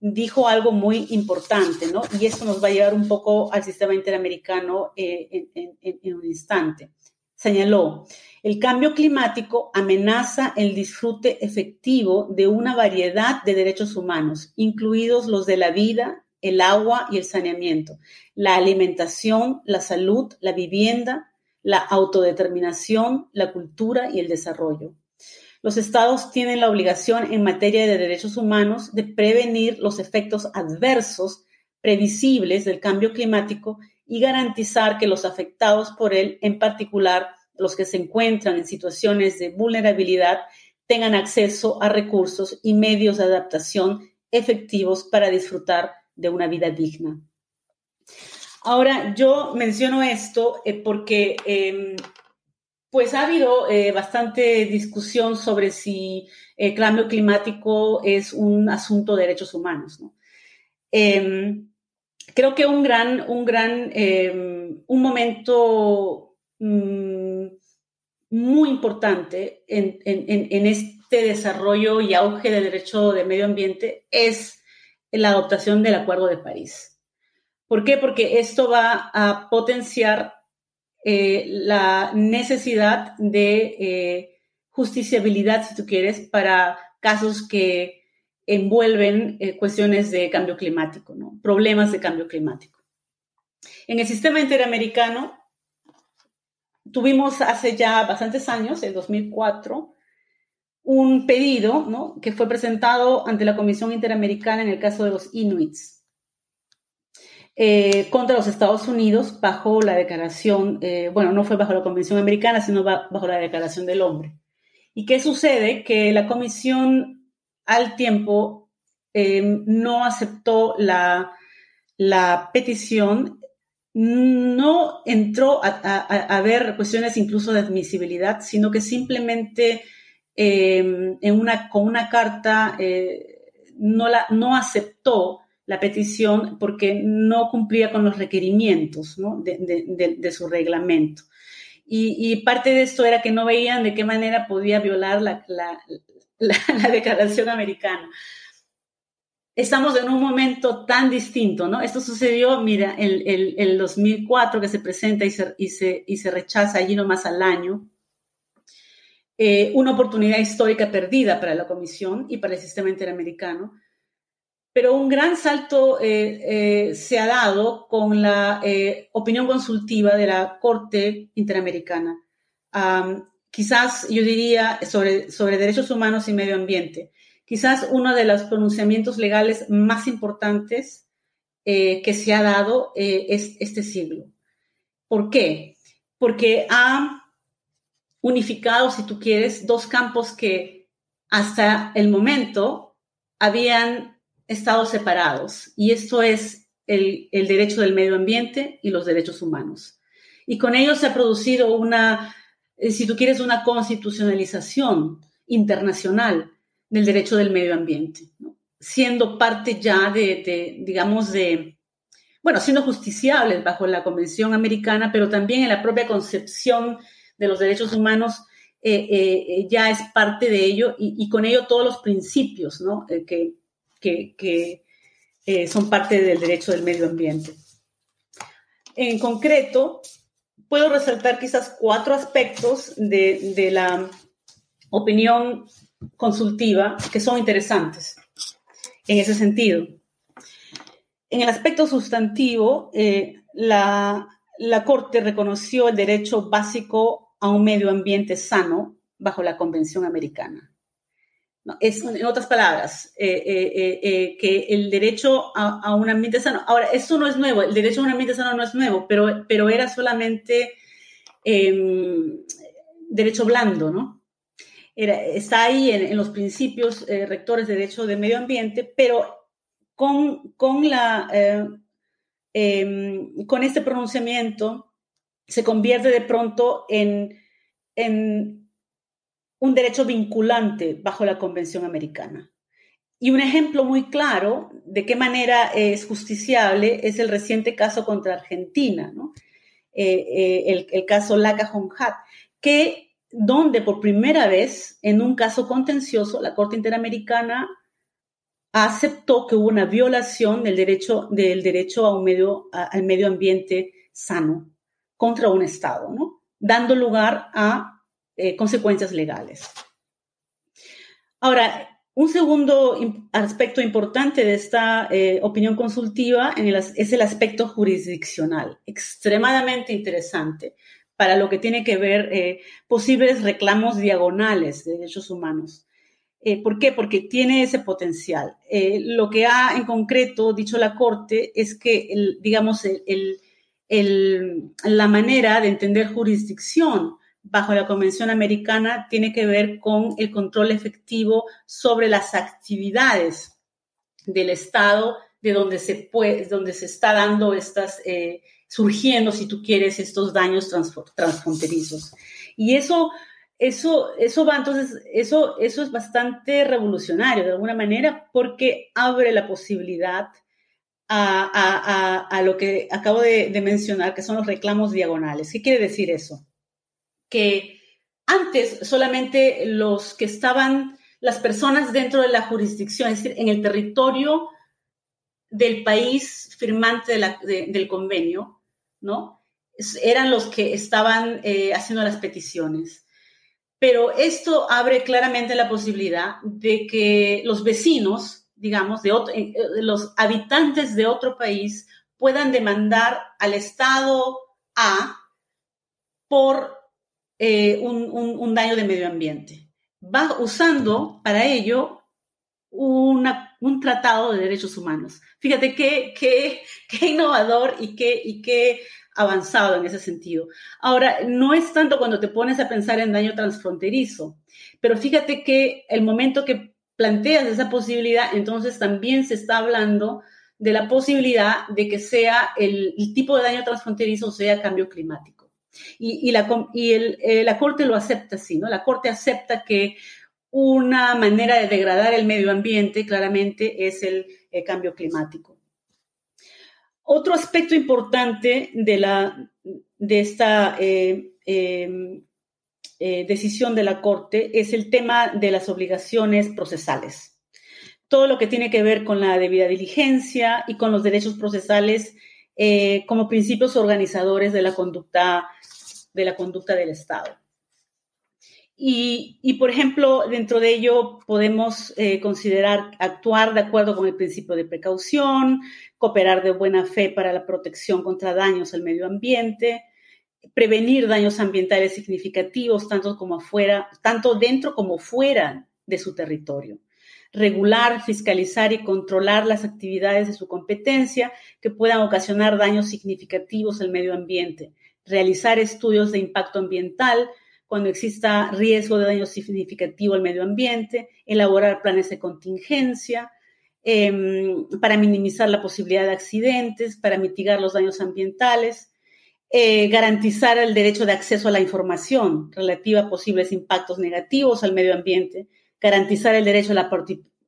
dijo algo muy importante, ¿no? Y esto nos va a llevar un poco al sistema interamericano eh, en, un instante. Señaló, el cambio climático amenaza el disfrute efectivo de una variedad de derechos humanos, incluidos los de la vida, el agua y el saneamiento, la alimentación, la salud, la vivienda, la autodeterminación, la cultura y el desarrollo. Los estados tienen la obligación en materia de derechos humanos de prevenir los efectos adversos previsibles del cambio climático y garantizar que los afectados por él, en particular los que se encuentran en situaciones de vulnerabilidad, tengan acceso a recursos y medios de adaptación efectivos para disfrutar de una vida digna. Ahora, yo menciono esto eh, porque em, pues ha habido eh, bastante discusión sobre si el cambio climático es un asunto de derechos humanos. Em, creo que un gran, un gran, em, un momento mm, muy importante en, en, este desarrollo y auge del derecho de medio ambiente es la adoptación del Acuerdo de París. ¿Por qué? Porque esto va a potenciar eh, la necesidad de eh, justiciabilidad, si tú quieres, para casos que envuelven eh, cuestiones de cambio climático, ¿no? problemas de cambio climático. En el sistema interamericano tuvimos hace ya bastantes años, en 2004, un pedido ¿no? que fue presentado ante la Comisión Interamericana en el caso de los Inuits, eh, contra los Estados Unidos bajo la declaración, eh, bueno, no fue bajo la Convención Americana, sino bajo la Declaración del Hombre. ¿Y qué sucede? Que la Comisión al tiempo eh, no aceptó la, la, petición, no entró a, ver cuestiones incluso de admisibilidad, sino que simplemente en una, con una carta no, la, no aceptó la petición porque no cumplía con los requerimientos de, su reglamento. Y, parte de esto era que no veían de qué manera podía violar la, <laughs> declaración americana. Estamos en un momento tan distinto, ¿no? Esto sucedió, mira, en el, 2004 que se presenta y se, y se, rechaza allí nomás al año, eh, una oportunidad histórica perdida para la Comisión y para el sistema interamericano, pero un gran salto eh, eh, se ha dado con la eh, opinión consultiva de la Corte Interamericana. quizás yo diría sobre, sobre derechos humanos y medio ambiente. Quizás uno de los pronunciamientos legales más importantes que se ha dado es este siglo. ¿Por qué? Porque ha unificado, si tú quieres, dos campos que hasta el momento habían estados separados y esto es el, derecho del medio ambiente y los derechos humanos. Y con ello se ha producido una, eh, si tú quieres, una constitucionalización internacional del derecho del medio ambiente, siendo parte ya de, digamos, de, bueno, siendo justiciables bajo la Convención Americana, pero también en la propia concepción de los derechos humanos eh, eh, ya es parte de ello y, con ello todos los principios ¿no? que, que, eh, son parte del derecho del medio ambiente. En concreto, puedo resaltar quizás cuatro aspectos de, la opinión consultiva que son interesantes en ese sentido. En el aspecto sustantivo, eh, la, la, Corte reconoció el derecho básico a un medio ambiente sano bajo la Convención Americana. En otras palabras, eh, eh, eh, que el derecho a, un ambiente sano. Ahora, eso no es nuevo, el derecho a un ambiente sano no es nuevo, pero, pero era solamente em, derecho blando, ¿no? Era, está ahí en, los principios rectores de derecho de medio ambiente, pero con, con, la, em, con este pronunciamiento se convierte de pronto en, en un derecho vinculante bajo la Convención Americana. Y un ejemplo muy claro de qué manera es justiciable es el reciente caso contra Argentina, eh, eh, el, caso Laca Honjat, que donde por primera vez en un caso contencioso la Corte Interamericana aceptó que hubo una violación del derecho, del derecho a un medio, al medio ambiente sano contra un Estado, ¿no? dando lugar a eh, consecuencias legales. Ahora, un segundo aspecto importante de esta eh, opinión consultiva es el aspecto jurisdiccional, extremadamente interesante para lo que tiene que ver eh, posibles reclamos diagonales de derechos humanos. Eh, ¿Por qué? Porque tiene ese potencial. Lo que ha en concreto dicho la Corte es que, el, digamos, la manera de entender jurisdicción bajo la Convención Americana tiene que ver con el control efectivo sobre las actividades del Estado de donde se, puede, donde se está dando estas, eh, surgiendo, si tú quieres, estos daños transfronterizos. Y eso, eso, eso va, entonces, eso, eso es bastante revolucionario de alguna manera porque abre la posibilidad a, lo que acabo de, de mencionar, que son los reclamos diagonales. ¿Qué quiere decir eso? Que antes solamente los que estaban, las personas dentro de la jurisdicción, es decir, en el territorio del país firmante del convenio, ¿no? Eran los que estaban eh, haciendo las peticiones. Pero esto abre claramente la posibilidad de que los vecinos, digamos, de, eh, los habitantes de otro país puedan demandar al Estado A por eh, un, un, daño de medio ambiente. Va usando para ello una, un tratado de derechos humanos. Fíjate qué, qué, qué innovador y qué, y qué avanzado en ese sentido. Ahora, no es tanto cuando te pones a pensar en daño transfronterizo, pero fíjate que el momento que planteas esa posibilidad, entonces también se está hablando de la posibilidad de que sea el, tipo de daño transfronterizo sea cambio climático. Y, la, y eh, la Corte lo acepta así, ¿no? La Corte acepta que una manera de degradar el medio ambiente, claramente, es el, cambio climático. Otro aspecto importante de, la, de esta eh, em, eh, decisión de la Corte es el tema de las obligaciones procesales. Todo lo que tiene que ver con la debida diligencia y con los derechos procesales eh, como principios organizadores de la conducta, de la conducta del Estado. Y, por ejemplo, dentro de ello podemos eh, considerar actuar de acuerdo con el principio de precaución, cooperar de buena fe para la protección contra daños al medio ambiente, prevenir daños ambientales significativos tanto como afuera, tanto dentro como fuera de su territorio, regular, fiscalizar y controlar las actividades de su competencia que puedan ocasionar daños significativos al medio ambiente, realizar estudios de impacto ambiental, cuando exista riesgo de daño significativo al medio ambiente, elaborar planes de contingencia em, para minimizar la posibilidad de accidentes, para mitigar los daños ambientales, eh, garantizar el derecho de acceso a la información relativa a posibles impactos negativos al medio ambiente, garantizar el derecho a la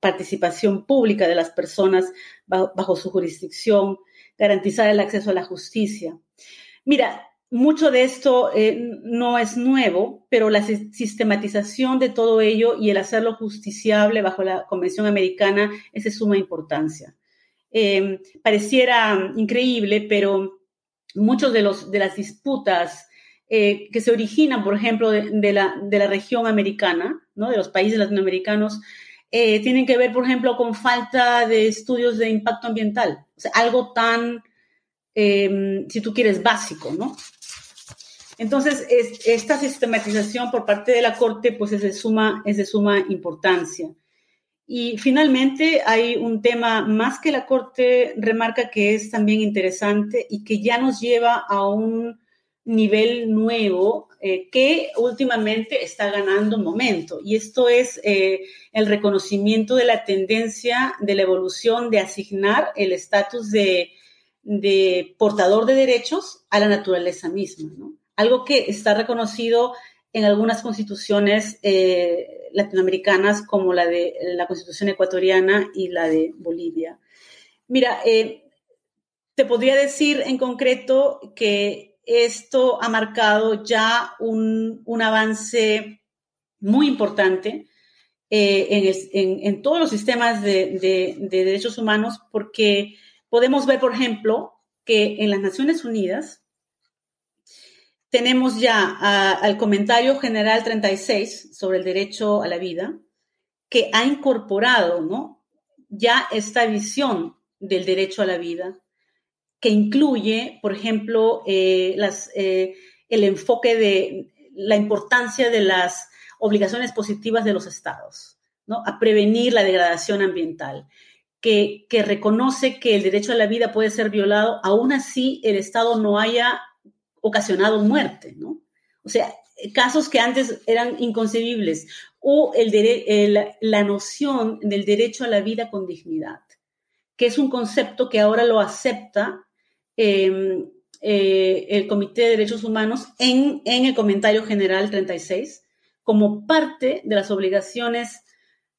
participación pública de las personas bajo su jurisdicción, garantizar el acceso a la justicia. Mira, mucho de esto eh, no es nuevo, pero la sistematización de todo ello y el hacerlo justiciable bajo la Convención Americana es de suma importancia. Em, pareciera increíble, pero muchos de, de las disputas eh, que se originan, por ejemplo, de, la, de, la, región americana, ¿no? de los países latinoamericanos, eh, tienen que ver, por ejemplo, con falta de estudios de impacto ambiental. O sea, algo tan, em, si tú quieres, básico, ¿no? Entonces, esta sistematización por parte de la Corte pues es de, suma, es de suma importancia. Y finalmente hay un tema más que la Corte remarca que es también interesante y que ya nos lleva a un nivel nuevo eh, que últimamente está ganando momento. Y esto es eh, el reconocimiento de la tendencia de la evolución de asignar el estatus de, de portador de derechos a la naturaleza misma. ¿no? algo que está reconocido en algunas constituciones eh, latinoamericanas como la de la constitución ecuatoriana y la de Bolivia. Mira, te podría decir en concreto que esto ha marcado ya un, avance muy importante eh, en, todos los sistemas de derechos humanos porque podemos ver, por ejemplo, que en las Naciones Unidas, tenemos ya al comentario general 36 sobre el derecho a la vida, que ha incorporado ¿no? ya esta visión del derecho a la vida, que incluye, por ejemplo, eh, las, eh, el enfoque de la importancia de las obligaciones positivas de los estados. ¿no? a prevenir la degradación ambiental, que, que reconoce que el derecho a la vida puede ser violado, aún así el Estado no haya ocasionado muerte, ¿no? O sea, casos que antes eran inconcebibles, o el la noción del derecho a la vida con dignidad, que es un concepto que ahora lo acepta em, eh, el Comité de Derechos Humanos en, en, el comentario general 36 como parte de las obligaciones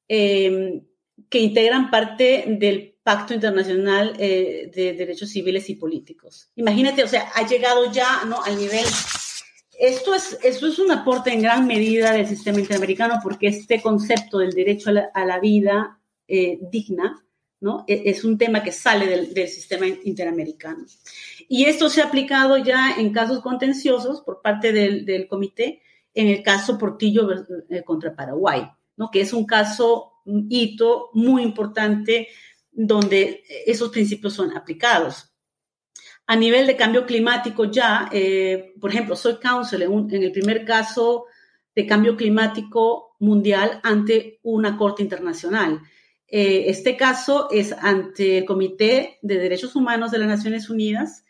em, que integran parte del Pacto Internacional eh, de Derechos Civiles y Políticos. Imagínate, o sea, ha llegado ya ¿no? al nivel esto es, esto es un aporte en gran medida del sistema interamericano porque este concepto del derecho a la, vida eh, digna ¿no? E, es un tema que sale del, sistema interamericano. Y esto se ha aplicado ya en casos contenciosos por parte del, comité, en el caso Portillo eh, contra Paraguay, ¿no? que es un caso, un hito muy importante donde esos principios son aplicados. A nivel de cambio climático ya, eh, por ejemplo, soy counsel en, el primer caso de cambio climático mundial ante una corte internacional. Eh, este caso es ante el Comité de Derechos Humanos de las Naciones Unidas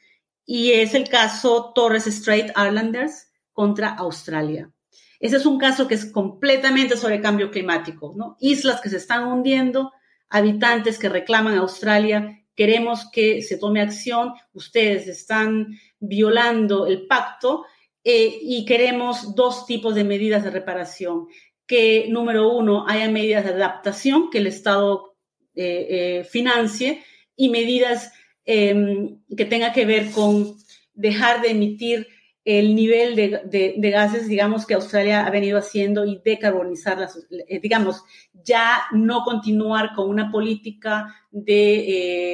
y es el caso Torres Strait Islanders contra Australia. Ese es un caso que es completamente sobre cambio climático, ¿no? Islas que se están hundiendo, habitantes que reclaman a Australia queremos que se tome acción, ustedes están violando el pacto eh, y queremos dos tipos de medidas de reparación. Que, número uno, haya medidas de adaptación que el Estado eh, eh, financie y medidas em, que tengan que ver con dejar de emitir el nivel de, gases, digamos, que Australia ha venido haciendo y decarbonizar, las, eh, digamos, ya no continuar con una política de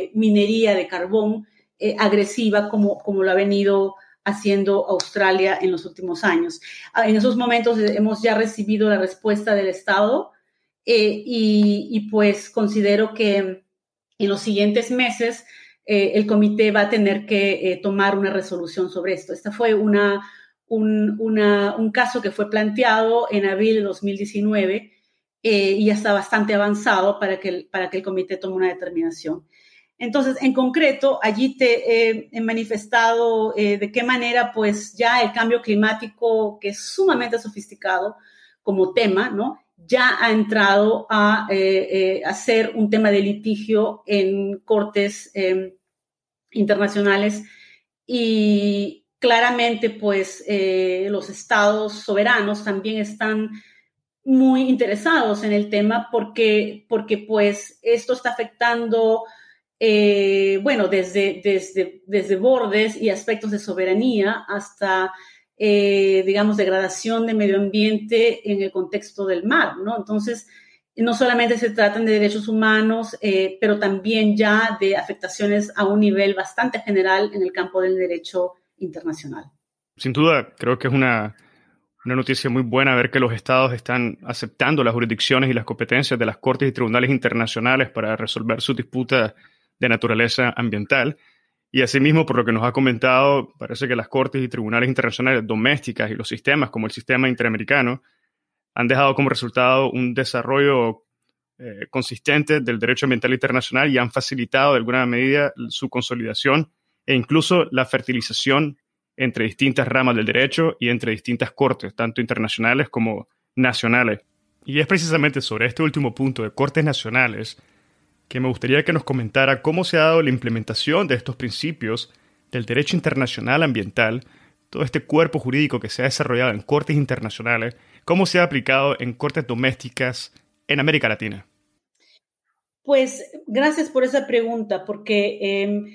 eh, minería de carbón eh, agresiva como, como lo ha venido haciendo Australia en los últimos años. Ah, en esos momentos hemos ya recibido la respuesta del Estado y, y pues considero que en los siguientes meses eh, el comité va a tener que eh, tomar una resolución sobre esto. Este fue una, un, caso que fue planteado en abril de 2019 eh, y ya está bastante avanzado para que, el, para que el comité tome una determinación. Entonces, en concreto, allí te he manifestado de qué manera, pues ya el cambio climático, que es sumamente sofisticado como tema, ¿no? ya ha entrado a, a ser un tema de litigio en cortes em, internacionales y claramente pues eh, los estados soberanos también están muy interesados en el tema porque, porque pues esto está afectando, eh, bueno, desde, desde, desde bordes y aspectos de soberanía hasta, eh, digamos, degradación de medio ambiente en el contexto del mar, ¿no? Entonces, no solamente se tratan de derechos humanos, eh, pero también ya de afectaciones a un nivel bastante general en el campo del derecho internacional. Sin duda, creo que es una, una noticia muy buena ver que los estados están aceptando las jurisdicciones y las competencias de las cortes y tribunales internacionales para resolver sus disputas de naturaleza ambiental. Y asimismo, por lo que nos ha comentado, parece que las cortes y tribunales internacionales domésticas y los sistemas, como el sistema interamericano, han dejado como resultado un desarrollo eh, consistente del derecho ambiental internacional y han facilitado de alguna medida su consolidación e incluso la fertilización entre distintas ramas del derecho y entre distintas cortes, tanto internacionales como nacionales. Y es precisamente sobre este último punto de cortes nacionales que me gustaría que nos comentara cómo se ha dado la implementación de estos principios del derecho internacional ambiental, todo este cuerpo jurídico que se ha desarrollado en cortes internacionales ¿Cómo se ha aplicado en cortes domésticas en América Latina? Pues gracias por esa pregunta, porque em,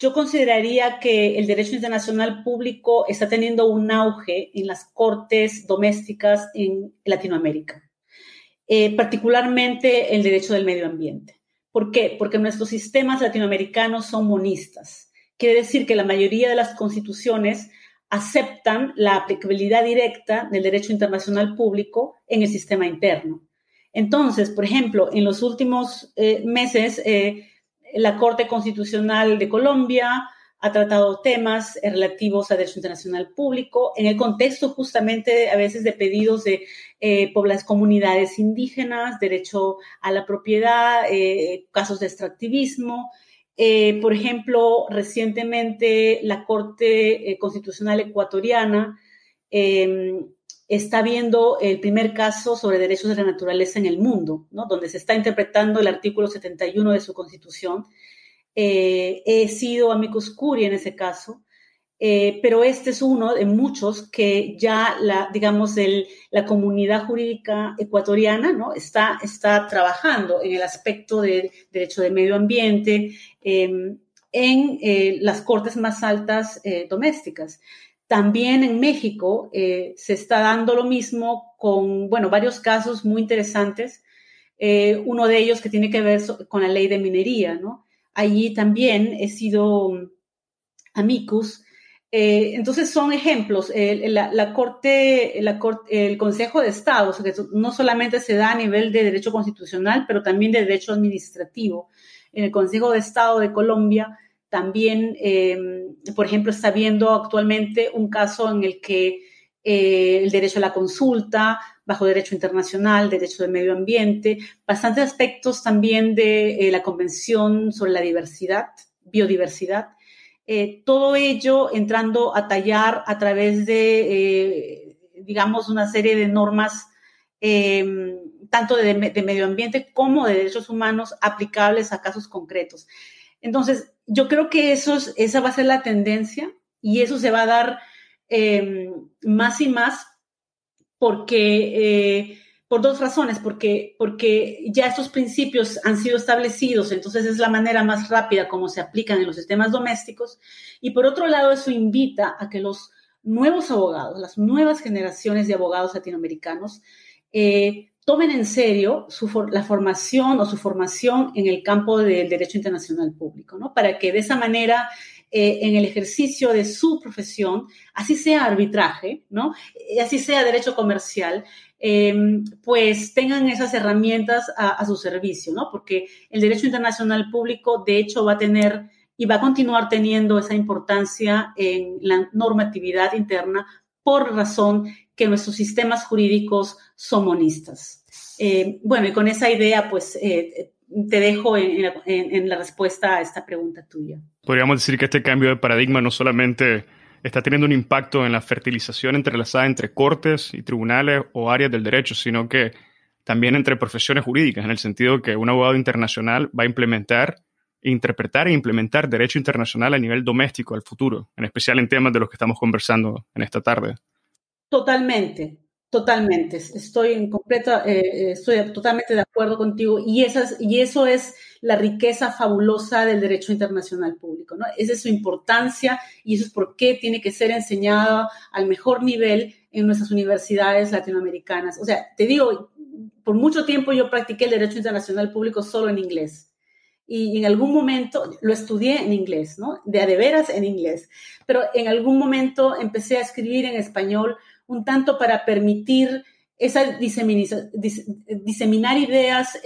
yo consideraría que el derecho internacional público está teniendo un auge en las cortes domésticas en Latinoamérica, eh, particularmente el derecho del medio ambiente. ¿Por qué? Porque nuestros sistemas latinoamericanos son monistas. Quiere decir que la mayoría de las constituciones aceptan la aplicabilidad directa del derecho internacional público en el sistema interno. Entonces, por ejemplo, en los últimos eh, meses, eh, la Corte Constitucional de Colombia ha tratado temas relativos a derecho internacional público en el contexto justamente a veces de pedidos de eh, las comunidades indígenas, derecho a la propiedad, eh, casos de extractivismo. Eh, por ejemplo, recientemente la Corte Constitucional Ecuatoriana em, está viendo el primer caso sobre derechos de la naturaleza en el mundo, ¿no? donde se está interpretando el artículo 71 de su constitución eh, he sido amicus curiae en ese caso, eh, pero este es uno de muchos que ya la, digamos, la comunidad jurídica ecuatoriana ¿no? está, está trabajando en el aspecto de derecho de medio ambiente em, en eh, las cortes más altas domésticas. También en México se está dando lo mismo con, bueno, varios casos muy interesantes. uno de ellos que tiene que ver con la ley de minería, ¿no? Allí también he sido amicus. Eh, entonces son ejemplos. la, corte, la el Consejo de Estado, que no solamente se da a nivel de derecho constitucional, pero también de derecho administrativo. En el Consejo de Estado de Colombia también, eh, por ejemplo, está viendo actualmente un caso en el que eh, el derecho a la consulta, bajo derecho internacional, derecho del medio ambiente, bastantes aspectos también de eh, la Convención sobre la diversidad, biodiversidad. Eh, todo ello entrando a tallar a través de, digamos, una serie de normas em, tanto de, medio ambiente como de derechos humanos aplicables a casos concretos. Entonces, yo creo que eso esa va a ser la tendencia y eso se va a dar em, más y más porque, eh, por dos razones, porque, porque ya estos principios han sido establecidos, entonces es la manera más rápida como se aplican en los sistemas domésticos, y por otro lado eso invita a que los nuevos abogados, las nuevas generaciones de abogados latinoamericanos, eh, tomen en serio la formación o su formación en el campo del derecho internacional público, ¿no? Para que de esa manera eh, en el ejercicio de su profesión, así sea arbitraje, ¿no? Eh, así sea derecho comercial, em, pues tengan esas herramientas a, su servicio, ¿no? Porque el derecho internacional público, de hecho, va a tener y va a continuar teniendo esa importancia en la normatividad interna por razón que nuestros sistemas jurídicos son monistas. Eh, bueno, y con esa idea, pues te dejo en, la respuesta a esta pregunta tuya. Podríamos decir que este cambio de paradigma no solamente está teniendo un impacto en la fertilización entrelazada entre cortes y tribunales o áreas del derecho, sino que también entre profesiones jurídicas, en el sentido que un abogado internacional va a implementar, interpretar e implementar derecho internacional a nivel doméstico al futuro, en especial en temas de los que estamos conversando en esta tarde. Totalmente, Totalmente, estoy en completa, eh, eh, estoy totalmente de acuerdo contigo y, esas, y eso es la riqueza fabulosa del derecho internacional público, ¿no? Esa es su importancia y eso es por qué tiene que ser enseñado al mejor nivel en nuestras universidades latinoamericanas. O sea, te digo, por mucho tiempo yo practiqué el derecho internacional público solo en inglés y en algún momento lo estudié en inglés, ¿no? De a de veras en inglés, pero en algún momento empecé a escribir en español un tanto para permitir esa diseminar ideas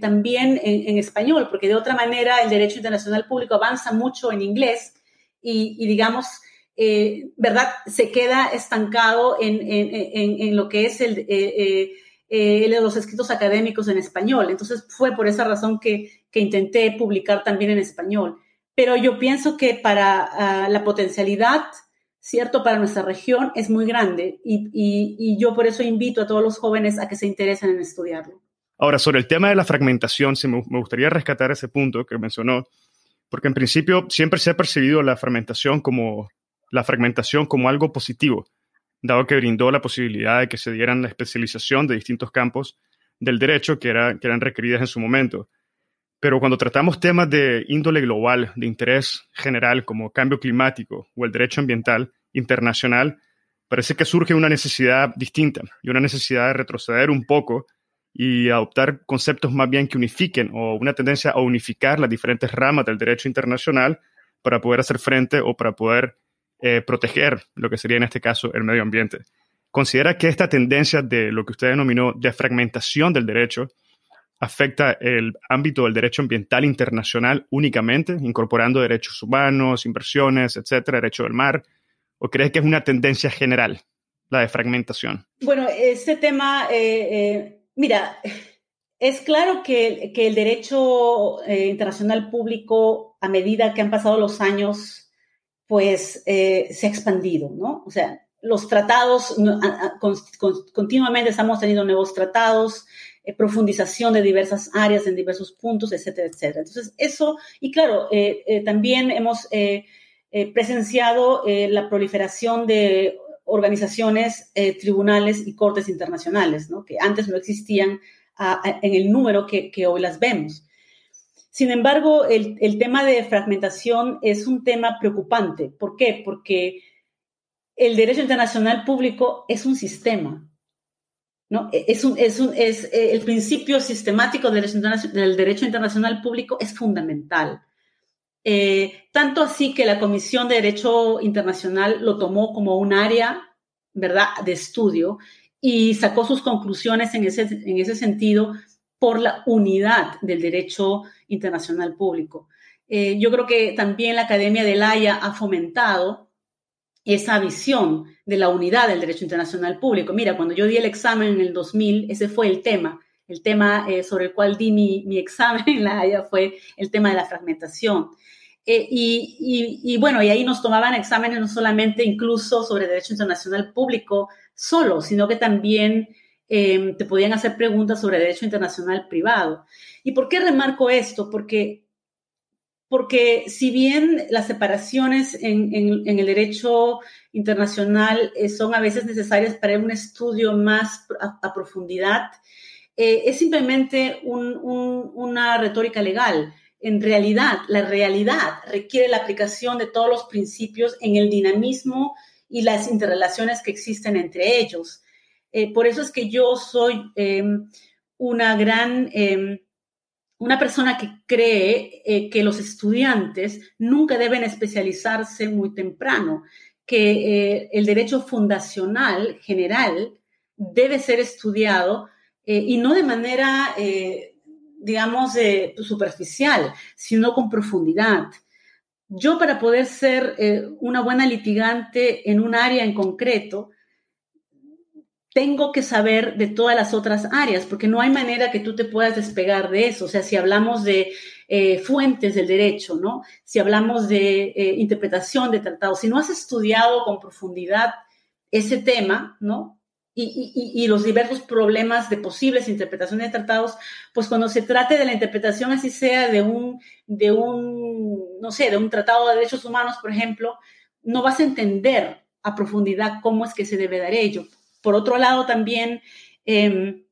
también en, español, porque de otra manera el derecho internacional público avanza mucho en inglés y, digamos, eh, ¿verdad? Se queda estancado en, lo que es el, eh, eh, los escritos académicos en español. Entonces fue por esa razón que, intenté publicar también en español. Pero yo pienso que para ah, la potencialidad ¿cierto? Para nuestra región es muy grande y, yo por eso invito a todos los jóvenes a que se interesen en estudiarlo. Ahora, sobre el tema de la fragmentación, sí me, gustaría rescatar ese punto que mencionó, porque en principio siempre se ha percibido la fragmentación como, la fragmentación como algo positivo, dado que brindó la posibilidad de que se dieran la especialización de distintos campos del derecho que, era, que eran requeridas en su momento. Pero cuando tratamos temas de índole global, de interés general como cambio climático o el derecho ambiental internacional, parece que surge una necesidad distinta y una necesidad de retroceder un poco y adoptar conceptos más bien que unifiquen o una tendencia a unificar las diferentes ramas del derecho internacional para poder hacer frente o para poder eh, proteger lo que sería en este caso el medio ambiente. Considera que esta tendencia de lo que usted denominó de fragmentación del derecho afecta el ámbito del derecho ambiental internacional únicamente, incorporando derechos humanos, inversiones, etcétera, derecho del mar? ¿O crees que es una tendencia general, la de fragmentación? Bueno, este tema, eh, eh, mira, es claro que, el derecho eh, internacional público, a medida que han pasado los años, pues se ha expandido, ¿no? O sea, los tratados, continuamente estamos teniendo nuevos tratados, eh, profundización de diversas áreas en diversos puntos, etcétera, etcétera. Entonces, eso, y claro, eh, eh, también hemos presenciado la proliferación de organizaciones, tribunales y cortes internacionales, que antes no existían en el número que, hoy las vemos. Sin embargo, el tema de fragmentación es un tema preocupante. ¿Por qué? Porque el derecho internacional público es un sistema, ¿no? E, es, un, es, un, es eh, el principio sistemático del derecho, internacional público es fundamental. Eh, tanto así que la Comisión de Derecho Internacional lo tomó como un área, ¿verdad?, de estudio y sacó sus conclusiones en ese, en ese sentido por la unidad del derecho internacional público. Eh, yo creo que también la Academia de La Haya ha fomentado esa visión de la unidad del derecho internacional público. Mira, cuando yo di el examen en el 2000, ese fue el tema. El tema eh, sobre el cual di mi, <laughs> examen en la Haya fue el tema de la fragmentación. Eh, y, bueno, y ahí nos tomaban exámenes no solamente incluso sobre derecho internacional público solo, sino que también eh, te podían hacer preguntas sobre derecho internacional privado. ¿Y por qué remarco esto? Porque porque si bien las separaciones en, el derecho internacional eh, son a veces necesarias para un estudio más a, profundidad, eh, es simplemente una retórica legal. En realidad, la realidad requiere la aplicación de todos los principios en el dinamismo y las interrelaciones que existen entre ellos. Eh, por eso es que yo soy em, una gran em, una persona que cree eh, que los estudiantes nunca deben especializarse muy temprano, que eh, el derecho fundacional general debe ser estudiado eh, y no de manera, digamos, superficial, sino con profundidad. Yo para poder ser una buena litigante en un área en concreto, tengo que saber de todas las otras áreas, porque no hay manera que tú te puedas despegar de eso. O sea, si hablamos de eh, fuentes del derecho, ¿no? Si hablamos de eh, interpretación de tratados, si no has estudiado con profundidad ese tema, ¿no? Y, los diversos problemas de posibles interpretaciones de tratados, pues cuando se trate de la interpretación, así sea de un, de un, no sé, de un tratado de derechos humanos, por ejemplo, no vas a entender a profundidad cómo es que se debe dar ello por otro lado, también, em,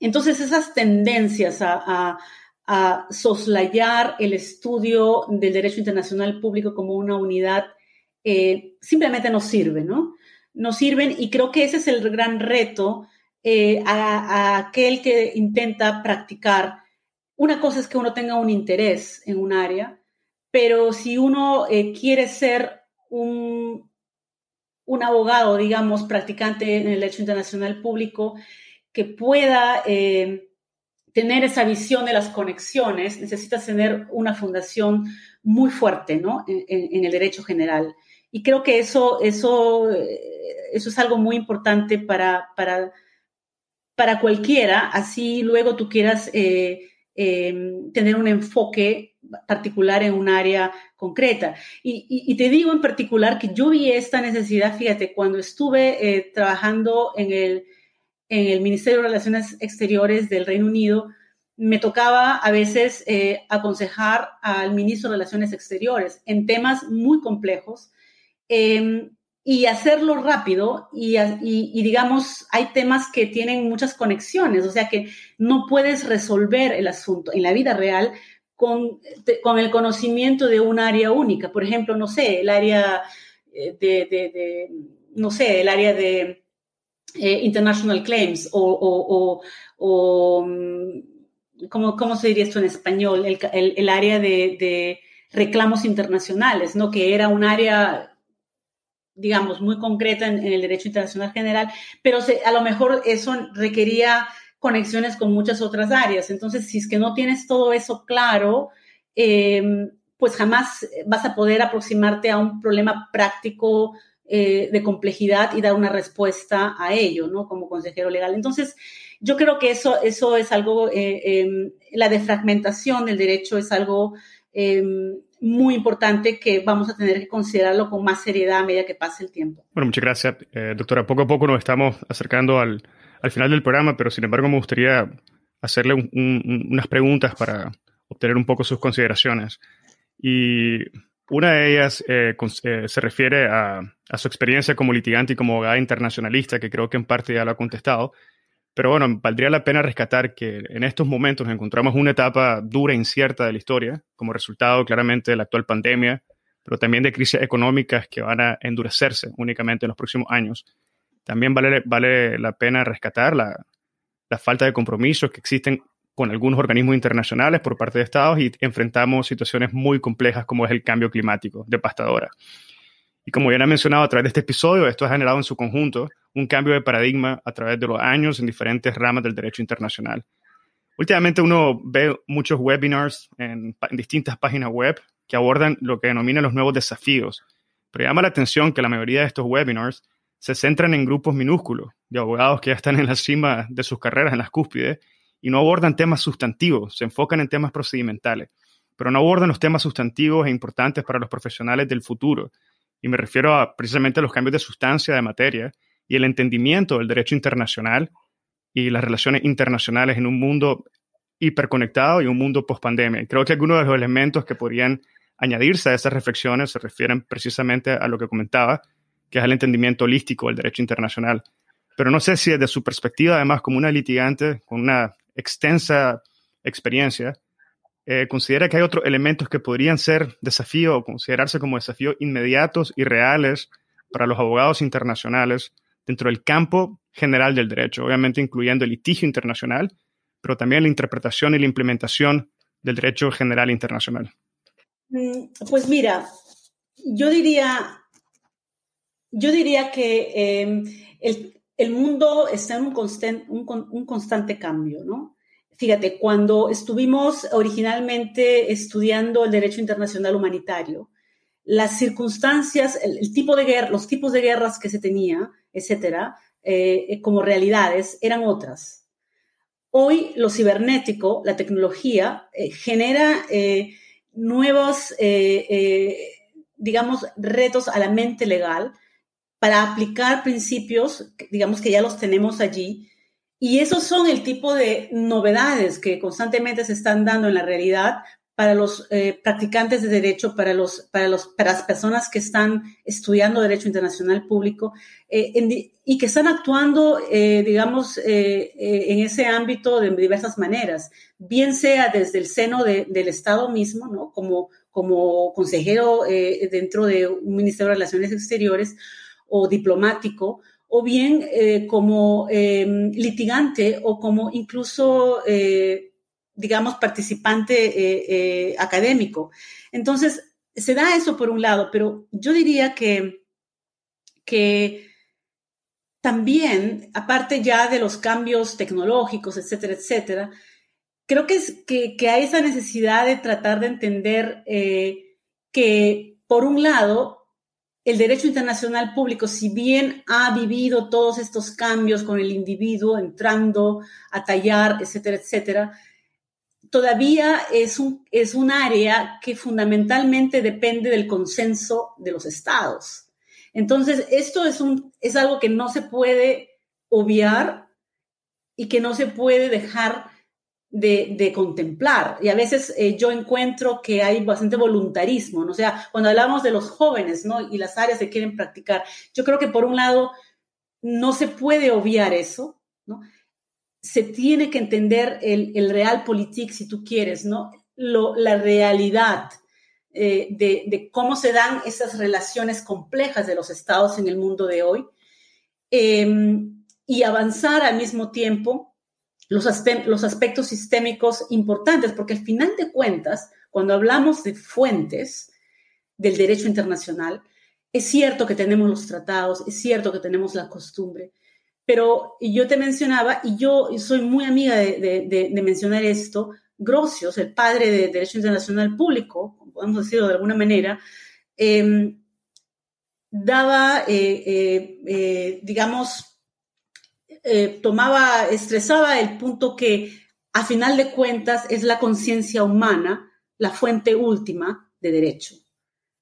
entonces esas tendencias a, soslayar el estudio del derecho internacional público como una unidad eh, simplemente no sirven, ¿no? No sirven y creo que ese es el gran reto eh, a, aquel que intenta practicar. Una cosa es que uno tenga un interés en un área, pero si uno eh, quiere ser un, un abogado, digamos, practicante en el derecho internacional público, que pueda eh, tener esa visión de las conexiones, necesita tener una fundación muy fuerte, ¿no? En, el derecho general. Y creo que eso, eso, eh, eso es algo muy importante para, para, para cualquiera, así luego tú quieras eh, tener un enfoque particular en un área concreta. Y, te digo en particular que yo vi esta necesidad, fíjate, cuando estuve eh, trabajando en el, en el Ministerio de Relaciones Exteriores del Reino Unido, me tocaba a veces eh, aconsejar al ministro de Relaciones Exteriores en temas muy complejos em, y hacerlo rápido y, y, digamos, hay temas que tienen muchas conexiones, o sea que no puedes resolver el asunto en la vida real con, con, el conocimiento de un área única. Por ejemplo, no sé, el área eh, de, no sé, el área de eh, international claims o, o, mm, ¿cómo, se diría esto en español? El, el, área de, reclamos internacionales, ¿no? Que era un área digamos, muy concreta en, el derecho internacional general, pero a lo mejor eso requería conexiones con muchas otras áreas. Entonces, si es que no tienes todo eso claro, em, pues jamás vas a poder aproximarte a un problema práctico eh, de complejidad y dar una respuesta a ello, ¿no? Como consejero legal. Entonces, yo creo que eso, eso es algo, eh, em, la defragmentación del derecho es algo em, muy importante que vamos a tener que considerarlo con más seriedad a medida que pase el tiempo. Bueno, muchas gracias, eh, doctora. Poco a poco nos estamos acercando al, al, final del programa, pero sin embargo me gustaría hacerle unas preguntas para obtener un poco sus consideraciones. Y una de ellas eh, eh, se refiere a, su experiencia como litigante y como abogada internacionalista, que creo que en parte ya lo ha contestado. Pero bueno, valdría la pena rescatar que en estos momentos encontramos una etapa dura e incierta de la historia, como resultado claramente de la actual pandemia, pero también de crisis económicas que van a endurecerse únicamente en los próximos años. También vale, vale la pena rescatar la, la falta de compromisos que existen con algunos organismos internacionales por parte de Estados y enfrentamos situaciones muy complejas como es el cambio climático, devastadora. Y como ya he mencionado a través de este episodio, esto ha generado en su conjunto un cambio de paradigma a través de los años en diferentes ramas del derecho internacional. Últimamente uno ve muchos webinars en, en distintas páginas web que abordan lo que denominan los nuevos desafíos, pero llama la atención que la mayoría de estos webinars se centran en grupos minúsculos de abogados que ya están en la cima de sus carreras, en las cúspides, y no abordan temas sustantivos, se enfocan en temas procedimentales, pero no abordan los temas sustantivos e importantes para los profesionales del futuro. Y me refiero precisamente a los cambios de sustancia de materia y el entendimiento del derecho internacional y las relaciones internacionales en un mundo hiperconectado y un mundo post-pandemia. Creo que algunos de los elementos que podrían añadirse a esas reflexiones se refieren precisamente a lo que comentaba, que es el entendimiento holístico del derecho internacional. Pero no sé si desde su perspectiva, además, como una litigante con una extensa experiencia, eh, considera que hay otros elementos que podrían ser desafíos o considerarse como desafíos inmediatos y reales para los abogados internacionales dentro del campo general del derecho, obviamente incluyendo el litigio internacional, pero también la interpretación y la implementación del derecho general internacional. Mm, pues mira, yo diría, yo diría que em, el, mundo está en un, constante cambio, ¿no? Fíjate, cuando estuvimos originalmente estudiando el derecho internacional humanitario, las circunstancias, el, tipo de guerra, los tipos de guerras que se tenía, etcétera, eh, como realidades eran otras. Hoy lo cibernético, la tecnología, eh, genera eh, nuevos, digamos, retos a la mente legal para aplicar principios, digamos que ya los tenemos allí. Y esos son el tipo de novedades que constantemente se están dando en la realidad para los eh, practicantes de derecho, para, los, para, los, para las personas que están estudiando derecho internacional público eh, y que están actuando, eh, digamos, en ese ámbito de diversas maneras, bien sea desde el seno del Estado mismo, ¿no? como, como consejero dentro de un Ministerio de Relaciones Exteriores, o diplomático, o bien eh, como em, litigante o como incluso, eh, digamos, participante eh, académico. Entonces, se da eso por un lado, pero yo diría que, que también, aparte ya de los cambios tecnológicos, etcétera, etcétera, creo que, es, que, que hay esa necesidad de tratar de entender que, por un lado, el derecho internacional público, si bien ha vivido todos estos cambios con el individuo entrando a tallar, etcétera, etcétera, todavía es un, es un área que fundamentalmente depende del consenso de los estados. Entonces, esto es, un, es algo que no se puede obviar y que no se puede dejar de, contemplar. Y a veces eh, yo encuentro que hay bastante voluntarismo, ¿no? O sea, cuando hablamos de los jóvenes, ¿no? Y las áreas que quieren practicar, yo creo que por un lado no se puede obviar eso, ¿no? Se tiene que entender el, el realpolitik, si tú quieres, ¿no? Lo, la realidad eh, de, de, cómo se dan esas relaciones complejas de los estados en el mundo de hoy em, y avanzar al mismo tiempo los, los aspectos sistémicos importantes, porque al final de cuentas, cuando hablamos de fuentes del derecho internacional, es cierto que tenemos los tratados, es cierto que tenemos la costumbre, Pero yo te mencionaba, y yo soy muy amiga de, mencionar esto, Grocios, el padre de Derecho Internacional Público, podemos decirlo de alguna manera, em, daba, eh, eh, eh, tomaba, estresaba el punto que a final de cuentas es la conciencia humana la fuente última de derecho.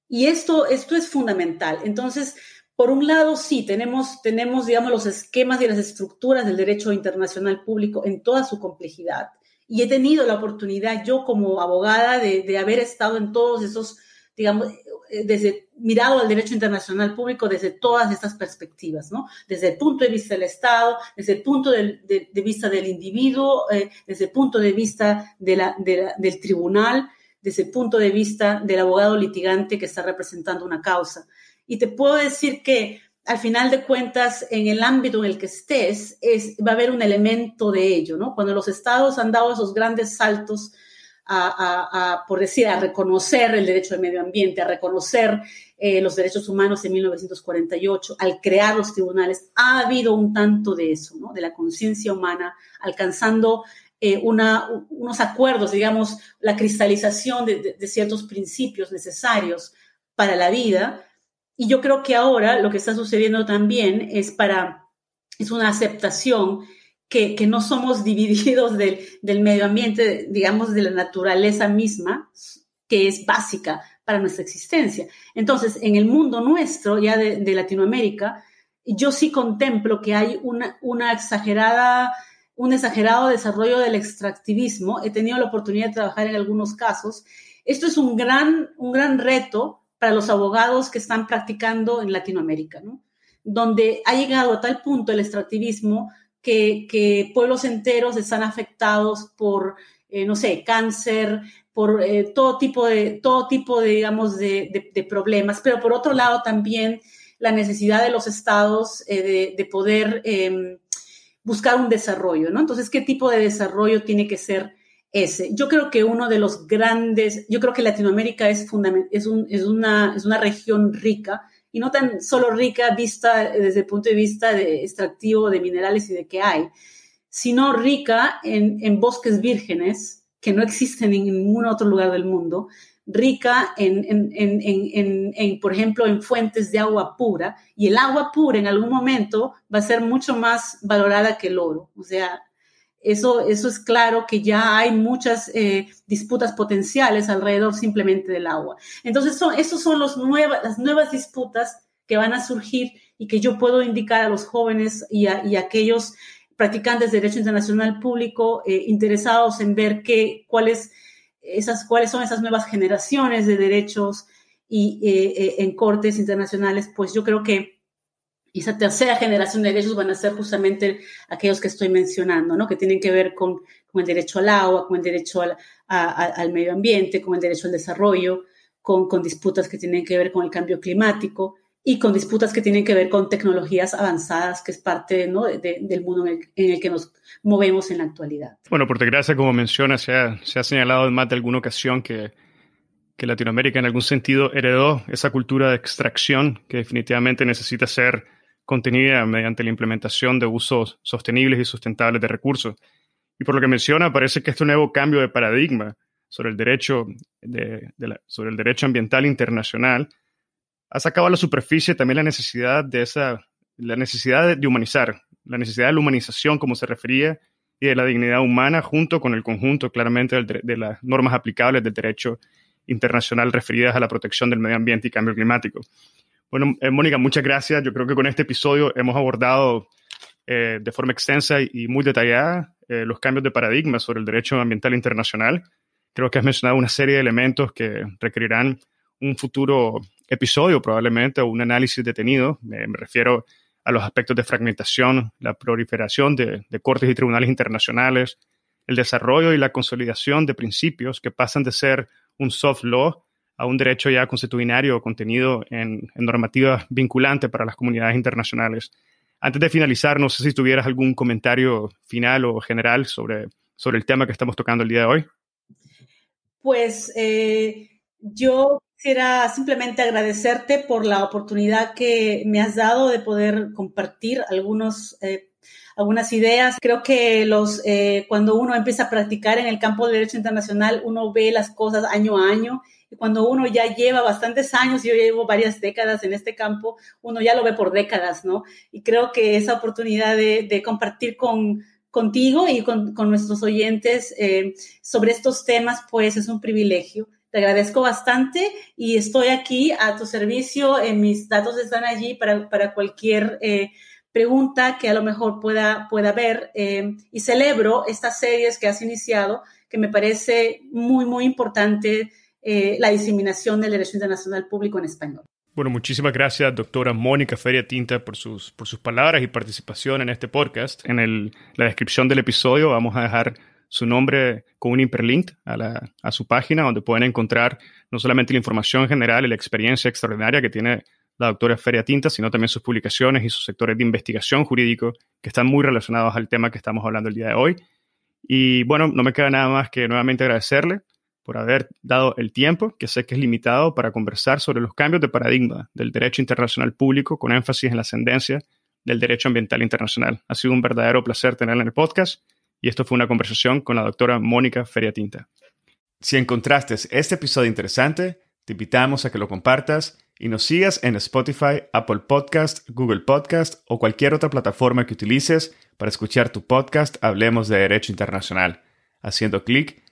Y esto, esto es fundamental. Entonces, por un lado, sí, tenemos, tenemos, digamos, los esquemas y las estructuras del derecho internacional público en toda su complejidad. Y he tenido la oportunidad, yo como abogada, de, de haber estado en todos esos, digamos, desde mirado al derecho internacional público desde todas estas perspectivas, ¿no? Desde el punto de vista del Estado, desde el punto de, de, vista del individuo, eh, desde el punto de vista de la, del tribunal, desde el punto de vista del abogado litigante que está representando una causa. Y te puedo decir que al final de cuentas, en el ámbito en el que estés, es, va a haber un elemento de ello, ¿no? Cuando los estados han dado esos grandes saltos a, por decir, a reconocer el derecho al medio ambiente, a reconocer eh, los derechos humanos en 1948, al crear los tribunales, ha habido un tanto de eso, ¿no? De la conciencia humana, alcanzando eh, unos acuerdos, digamos, la cristalización de, ciertos principios necesarios para la vida. Y yo creo que ahora lo que está sucediendo también es para, es una aceptación que, no somos <laughs> divididos del, medio ambiente, digamos, de la naturaleza misma, que es básica para nuestra existencia. Entonces, en el mundo nuestro, ya de, Latinoamérica, yo sí contemplo que hay una, una exagerada un exagerado desarrollo del extractivismo. He tenido la oportunidad de trabajar en algunos casos. Esto es un gran, un gran reto para los abogados que están practicando en Latinoamérica, ¿no? donde ha llegado a tal punto el extractivismo que, pueblos enteros están afectados por, eh, no sé, cáncer, por eh, todo tipo de, todo tipo de, digamos, de, problemas, pero por otro lado también la necesidad de los estados eh, de, poder em, buscar un desarrollo, ¿no? Entonces, ¿qué tipo de desarrollo tiene que ser ese? Yo creo que uno de los grandes, yo creo que Latinoamérica es, es, es, una, es una región rica y no tan solo rica vista desde el punto de vista de extractivo de minerales y de qué hay, sino rica en, en bosques vírgenes que no existen en ningún otro lugar del mundo, rica en, en, por ejemplo, en fuentes de agua pura, y el agua pura en algún momento va a ser mucho más valorada que el oro. O sea, eso, eso es claro que ya hay muchas eh, disputas potenciales alrededor simplemente del agua. Entonces, son, esos son los las nuevas disputas que van a surgir y que yo puedo indicar a los jóvenes y a, aquellos practicantes de derecho internacional público eh, interesados en ver qué, cuáles esas, cuáles son esas nuevas generaciones de derechos y, eh, eh, en cortes internacionales, pues yo creo que esa tercera generación de derechos van a ser justamente aquellos que estoy mencionando, ¿no? que tienen que ver con, con el derecho al agua, con el derecho al, al, medio ambiente, con el derecho al desarrollo, con, con disputas que tienen que ver con el cambio climático y con disputas que tienen que ver con tecnologías avanzadas, que es parte ¿no? del mundo en el, que nos movemos en la actualidad. Bueno, por desgracia, como menciona, se ha, se ha señalado en más de alguna ocasión que, que Latinoamérica en algún sentido heredó esa cultura de extracción que definitivamente necesita ser contenida mediante la implementación de usos sostenibles y sustentables de recursos. Y por lo que menciona, parece que este nuevo cambio de paradigma sobre el derecho, de, sobre el derecho ambiental internacional ha sacado a la superficie también la necesidad de esa, la necesidad de humanizar, la necesidad de la humanización, como se refería, y de la dignidad humana, junto con el conjunto claramente de las normas aplicables del derecho internacional referidas a la protección del medio ambiente y cambio climático. Bueno, eh, Mónica, muchas gracias. Yo creo que con este episodio hemos abordado eh, de forma extensa y, muy detallada eh, los cambios de paradigma sobre el derecho ambiental internacional. Creo que has mencionado una serie de elementos que requerirán un futuro episodio probablemente o un análisis detenido. Me, refiero a los aspectos de fragmentación, la proliferación de, cortes y tribunales internacionales, el desarrollo y la consolidación de principios que pasan de ser un soft law a un derecho ya constitucionario contenido en, en normativas vinculantes para las comunidades internacionales. Antes de finalizar, no sé si tuvieras algún comentario final o general sobre, sobre el tema que estamos tocando el día de hoy. Pues eh, yo Quisiera simplemente agradecerte por la oportunidad que me has dado de poder compartir algunos eh, algunas ideas. Creo que los, eh, cuando uno empieza a practicar en el campo del derecho internacional, uno ve las cosas año a año. Cuando uno ya lleva bastantes años, yo llevo varias décadas en este campo, uno ya lo ve por décadas, ¿no? Y creo que esa oportunidad de, compartir con, contigo y con, nuestros oyentes eh, sobre estos temas, pues es un privilegio. Te agradezco bastante y estoy aquí a tu servicio. En mis datos están allí para, para cualquier eh, pregunta que a lo mejor pueda, pueda haber eh, y celebro estas series que has iniciado, que me parece muy, muy importante eh, la diseminación del derecho internacional público en español. Bueno, muchísimas gracias, doctora Mónica Feria Tinta, por sus, por sus palabras y participación en este podcast. En el, la descripción del episodio vamos a dejar su nombre con un hiperlink a, la, a su página, donde pueden encontrar no solamente la información general y la experiencia extraordinaria que tiene la doctora Feria Tinta, sino también sus publicaciones y sus sectores de investigación jurídico que están muy relacionados al tema que estamos hablando el día de hoy. Y bueno, no me queda nada más que nuevamente agradecerle por haber dado el tiempo, que sé que es limitado, para conversar sobre los cambios de paradigma del derecho internacional público con énfasis en la ascendencia del derecho ambiental internacional. Ha sido un verdadero placer tenerla en el podcast y esto fue una conversación con la doctora Mónica Feria Tinta. Si encontraste este episodio interesante, te invitamos a que lo compartas y nos sigas en Spotify, Apple Podcast, Google Podcast o cualquier otra plataforma que utilices para escuchar tu podcast Hablemos de Derecho Internacional, haciendo clic